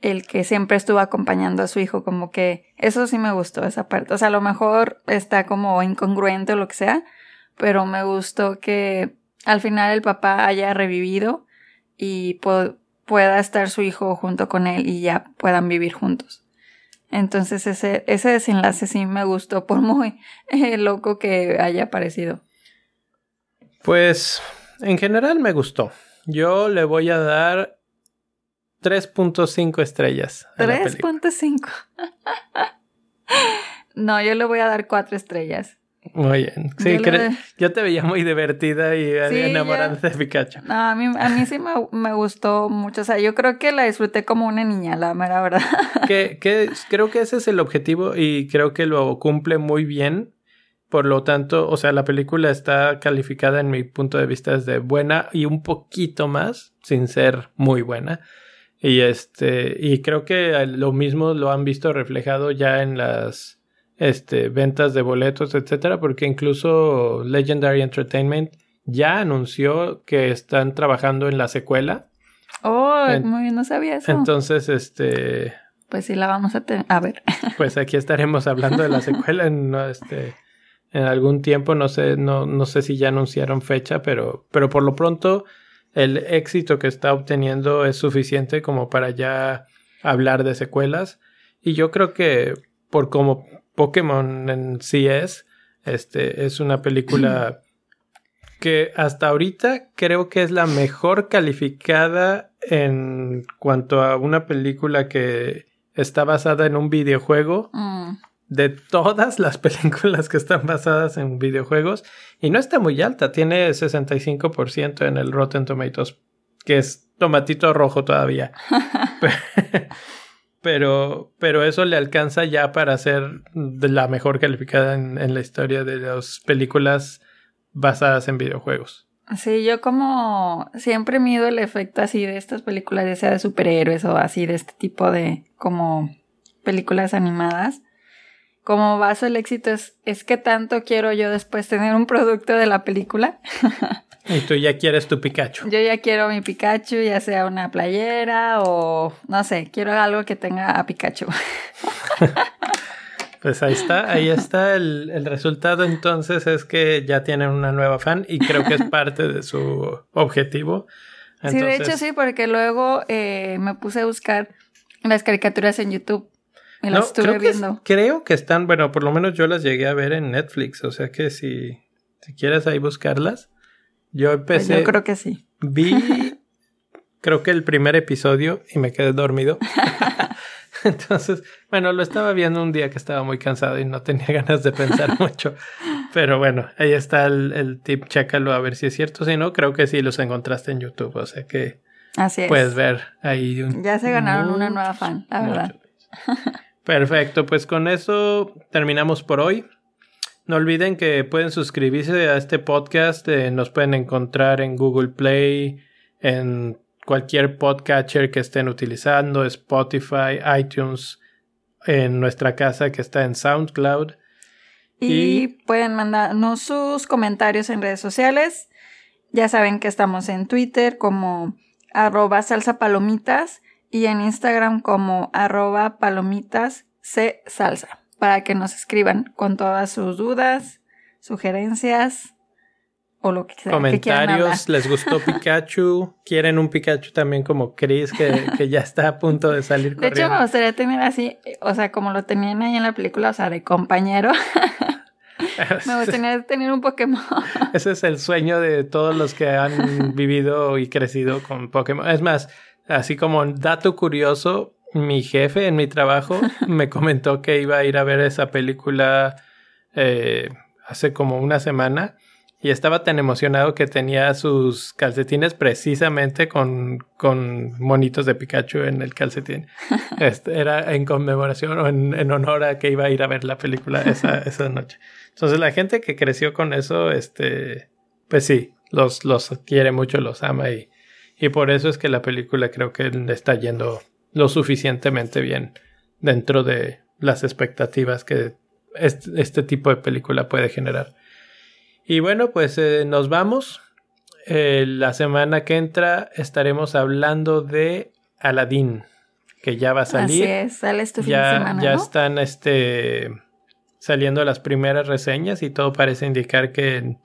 [SPEAKER 2] el que siempre estuvo acompañando a su hijo, como que eso sí me gustó esa parte. O sea, a lo mejor está como incongruente o lo que sea, pero me gustó que al final el papá haya revivido y pueda estar su hijo junto con él y ya puedan vivir juntos. Entonces ese, ese desenlace sí me gustó, por muy eh, loco que haya parecido.
[SPEAKER 1] Pues en general me gustó. Yo le voy a dar 3.5 estrellas. a la película.
[SPEAKER 2] 3.5. no, yo le voy a dar 4 estrellas.
[SPEAKER 1] Muy bien. Sí,
[SPEAKER 2] Yo le
[SPEAKER 1] yo te veía muy divertida y
[SPEAKER 2] Sí,
[SPEAKER 1] enamorándote de Pikachu.
[SPEAKER 2] No, a mí, a mí sí me, me gustó mucho. O sea, yo creo que la disfruté como una niña, la mera verdad.
[SPEAKER 1] que, que creo que ese es el objetivo y creo que lo cumple muy bien. Por lo tanto, o sea, la película está calificada en mi punto de vista desde buena y un poquito más, sin ser muy buena. Y este, y creo que lo mismo lo han visto reflejado ya en las este, ventas de boletos, etcétera, porque incluso Legendary Entertainment ya anunció que están trabajando en la secuela.
[SPEAKER 2] Oh,
[SPEAKER 1] En-
[SPEAKER 2] muy bien, no sabía eso.
[SPEAKER 1] Entonces, este,
[SPEAKER 2] pues sí, la vamos a tener. A ver.
[SPEAKER 1] pues aquí estaremos hablando de la secuela en no, este en algún tiempo no sé no, no sé si ya anunciaron fecha pero pero por lo pronto el éxito que está obteniendo es suficiente como para ya hablar de secuelas. Y yo creo que por como Pokémon en sí es este es una película que hasta ahorita creo que es la mejor calificada en cuanto a una película que está basada en un videojuego.
[SPEAKER 2] Mm,
[SPEAKER 1] de todas las películas que están basadas en videojuegos y no está muy alta, tiene 65% en el Rotten Tomatoes, que es tomatito rojo todavía. pero, pero eso le alcanza ya para ser de la mejor calificada en, en la historia de las películas basadas en videojuegos.
[SPEAKER 2] Sí, yo como siempre mido el efecto así de estas películas, ya sea de superhéroes o así de este tipo de como películas animadas. Como baso el éxito es, es que tanto quiero yo después tener un producto de la película.
[SPEAKER 1] Y tú ya quieres tu Pikachu.
[SPEAKER 2] Yo ya quiero mi Pikachu, ya sea una playera o no sé, quiero algo que tenga a Pikachu.
[SPEAKER 1] Pues ahí está, ahí está el, el resultado entonces es que ya tienen una nueva fan y creo que es parte de su objetivo.
[SPEAKER 2] Sí, de hecho sí, porque luego eh, me puse a buscar las caricaturas en YouTube las
[SPEAKER 1] no,
[SPEAKER 2] estuve
[SPEAKER 1] creo, que,
[SPEAKER 2] viendo.
[SPEAKER 1] creo que están, bueno, por lo menos yo las llegué a ver en Netflix, o sea que si, si quieres ahí buscarlas. Yo
[SPEAKER 2] Pues
[SPEAKER 1] empecé,
[SPEAKER 2] yo creo que sí.
[SPEAKER 1] vi creo que el primer episodio y me quedé dormido. Entonces, bueno, lo estaba viendo un día que estaba muy cansado y no tenía ganas de pensar mucho. Pero bueno, ahí está el, el tip, chécalo a ver si es cierto. Si no, creo que sí los encontraste en YouTube. O sea que
[SPEAKER 2] Así es.
[SPEAKER 1] puedes ver ahí. un-
[SPEAKER 2] Ya se ganaron una nueva fan, la verdad.
[SPEAKER 1] muchos. Perfecto, pues con eso terminamos por hoy. No olviden que pueden suscribirse a este podcast. eh, nos pueden encontrar en Google Play, en cualquier podcatcher que estén utilizando, Spotify, iTunes, en nuestra casa que está en SoundCloud.
[SPEAKER 2] Y,
[SPEAKER 1] Y-
[SPEAKER 2] pueden mandarnos sus comentarios en redes sociales. Ya saben que estamos en Twitter como arroba salsa palomitas y en Instagram como arroba palomitas c salsa para que nos escriban con todas sus dudas, sugerencias o lo que sea que.
[SPEAKER 1] Comentarios, ¿les gustó Pikachu? ¿Quieren un Pikachu también como Chris que, que ya está a punto de salir
[SPEAKER 2] De hecho,
[SPEAKER 1] corriendo?
[SPEAKER 2] me gustaría tener así, o sea, como lo tenían ahí en la película, o sea, de compañero. me gustaría tener un Pokémon.
[SPEAKER 1] Ese es el sueño de todos los que han vivido y crecido con Pokémon. Es más, así como dato curioso, mi jefe en mi trabajo me comentó que iba a ir a ver esa película eh, hace como una semana y estaba tan emocionado que tenía sus calcetines precisamente con, con monitos de Pikachu en el calcetín. Este, era en conmemoración o en, honor a que iba a ir a ver la película esa, esa noche. Entonces la gente que creció con eso, este, pues sí, los, los quiere mucho, los ama y, y por eso es que la película creo que está yendo lo suficientemente bien dentro de las expectativas que este, este tipo de película puede generar. Y bueno, pues eh, nos vamos. Eh, la semana que entra estaremos hablando de Aladdin, que ya va a salir.
[SPEAKER 2] Así es, sale este fin
[SPEAKER 1] ya,
[SPEAKER 2] de semana.
[SPEAKER 1] Ya están este, saliendo las primeras reseñas y todo parece indicar que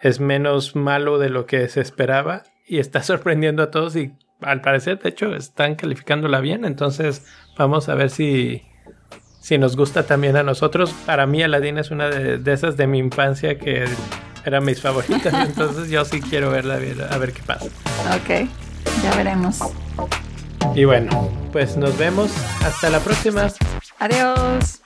[SPEAKER 1] es menos malo de lo que se esperaba y está sorprendiendo a todos y al parecer, de hecho, están calificándola bien. Entonces, vamos a ver si si nos gusta también a nosotros. Para mí Aladdin es una de, esas de mi infancia que eran mis favoritas, entonces yo sí quiero verla a ver qué pasa.
[SPEAKER 2] Ok, ya veremos.
[SPEAKER 1] Y bueno, pues nos vemos. Hasta la próxima.
[SPEAKER 2] Adiós.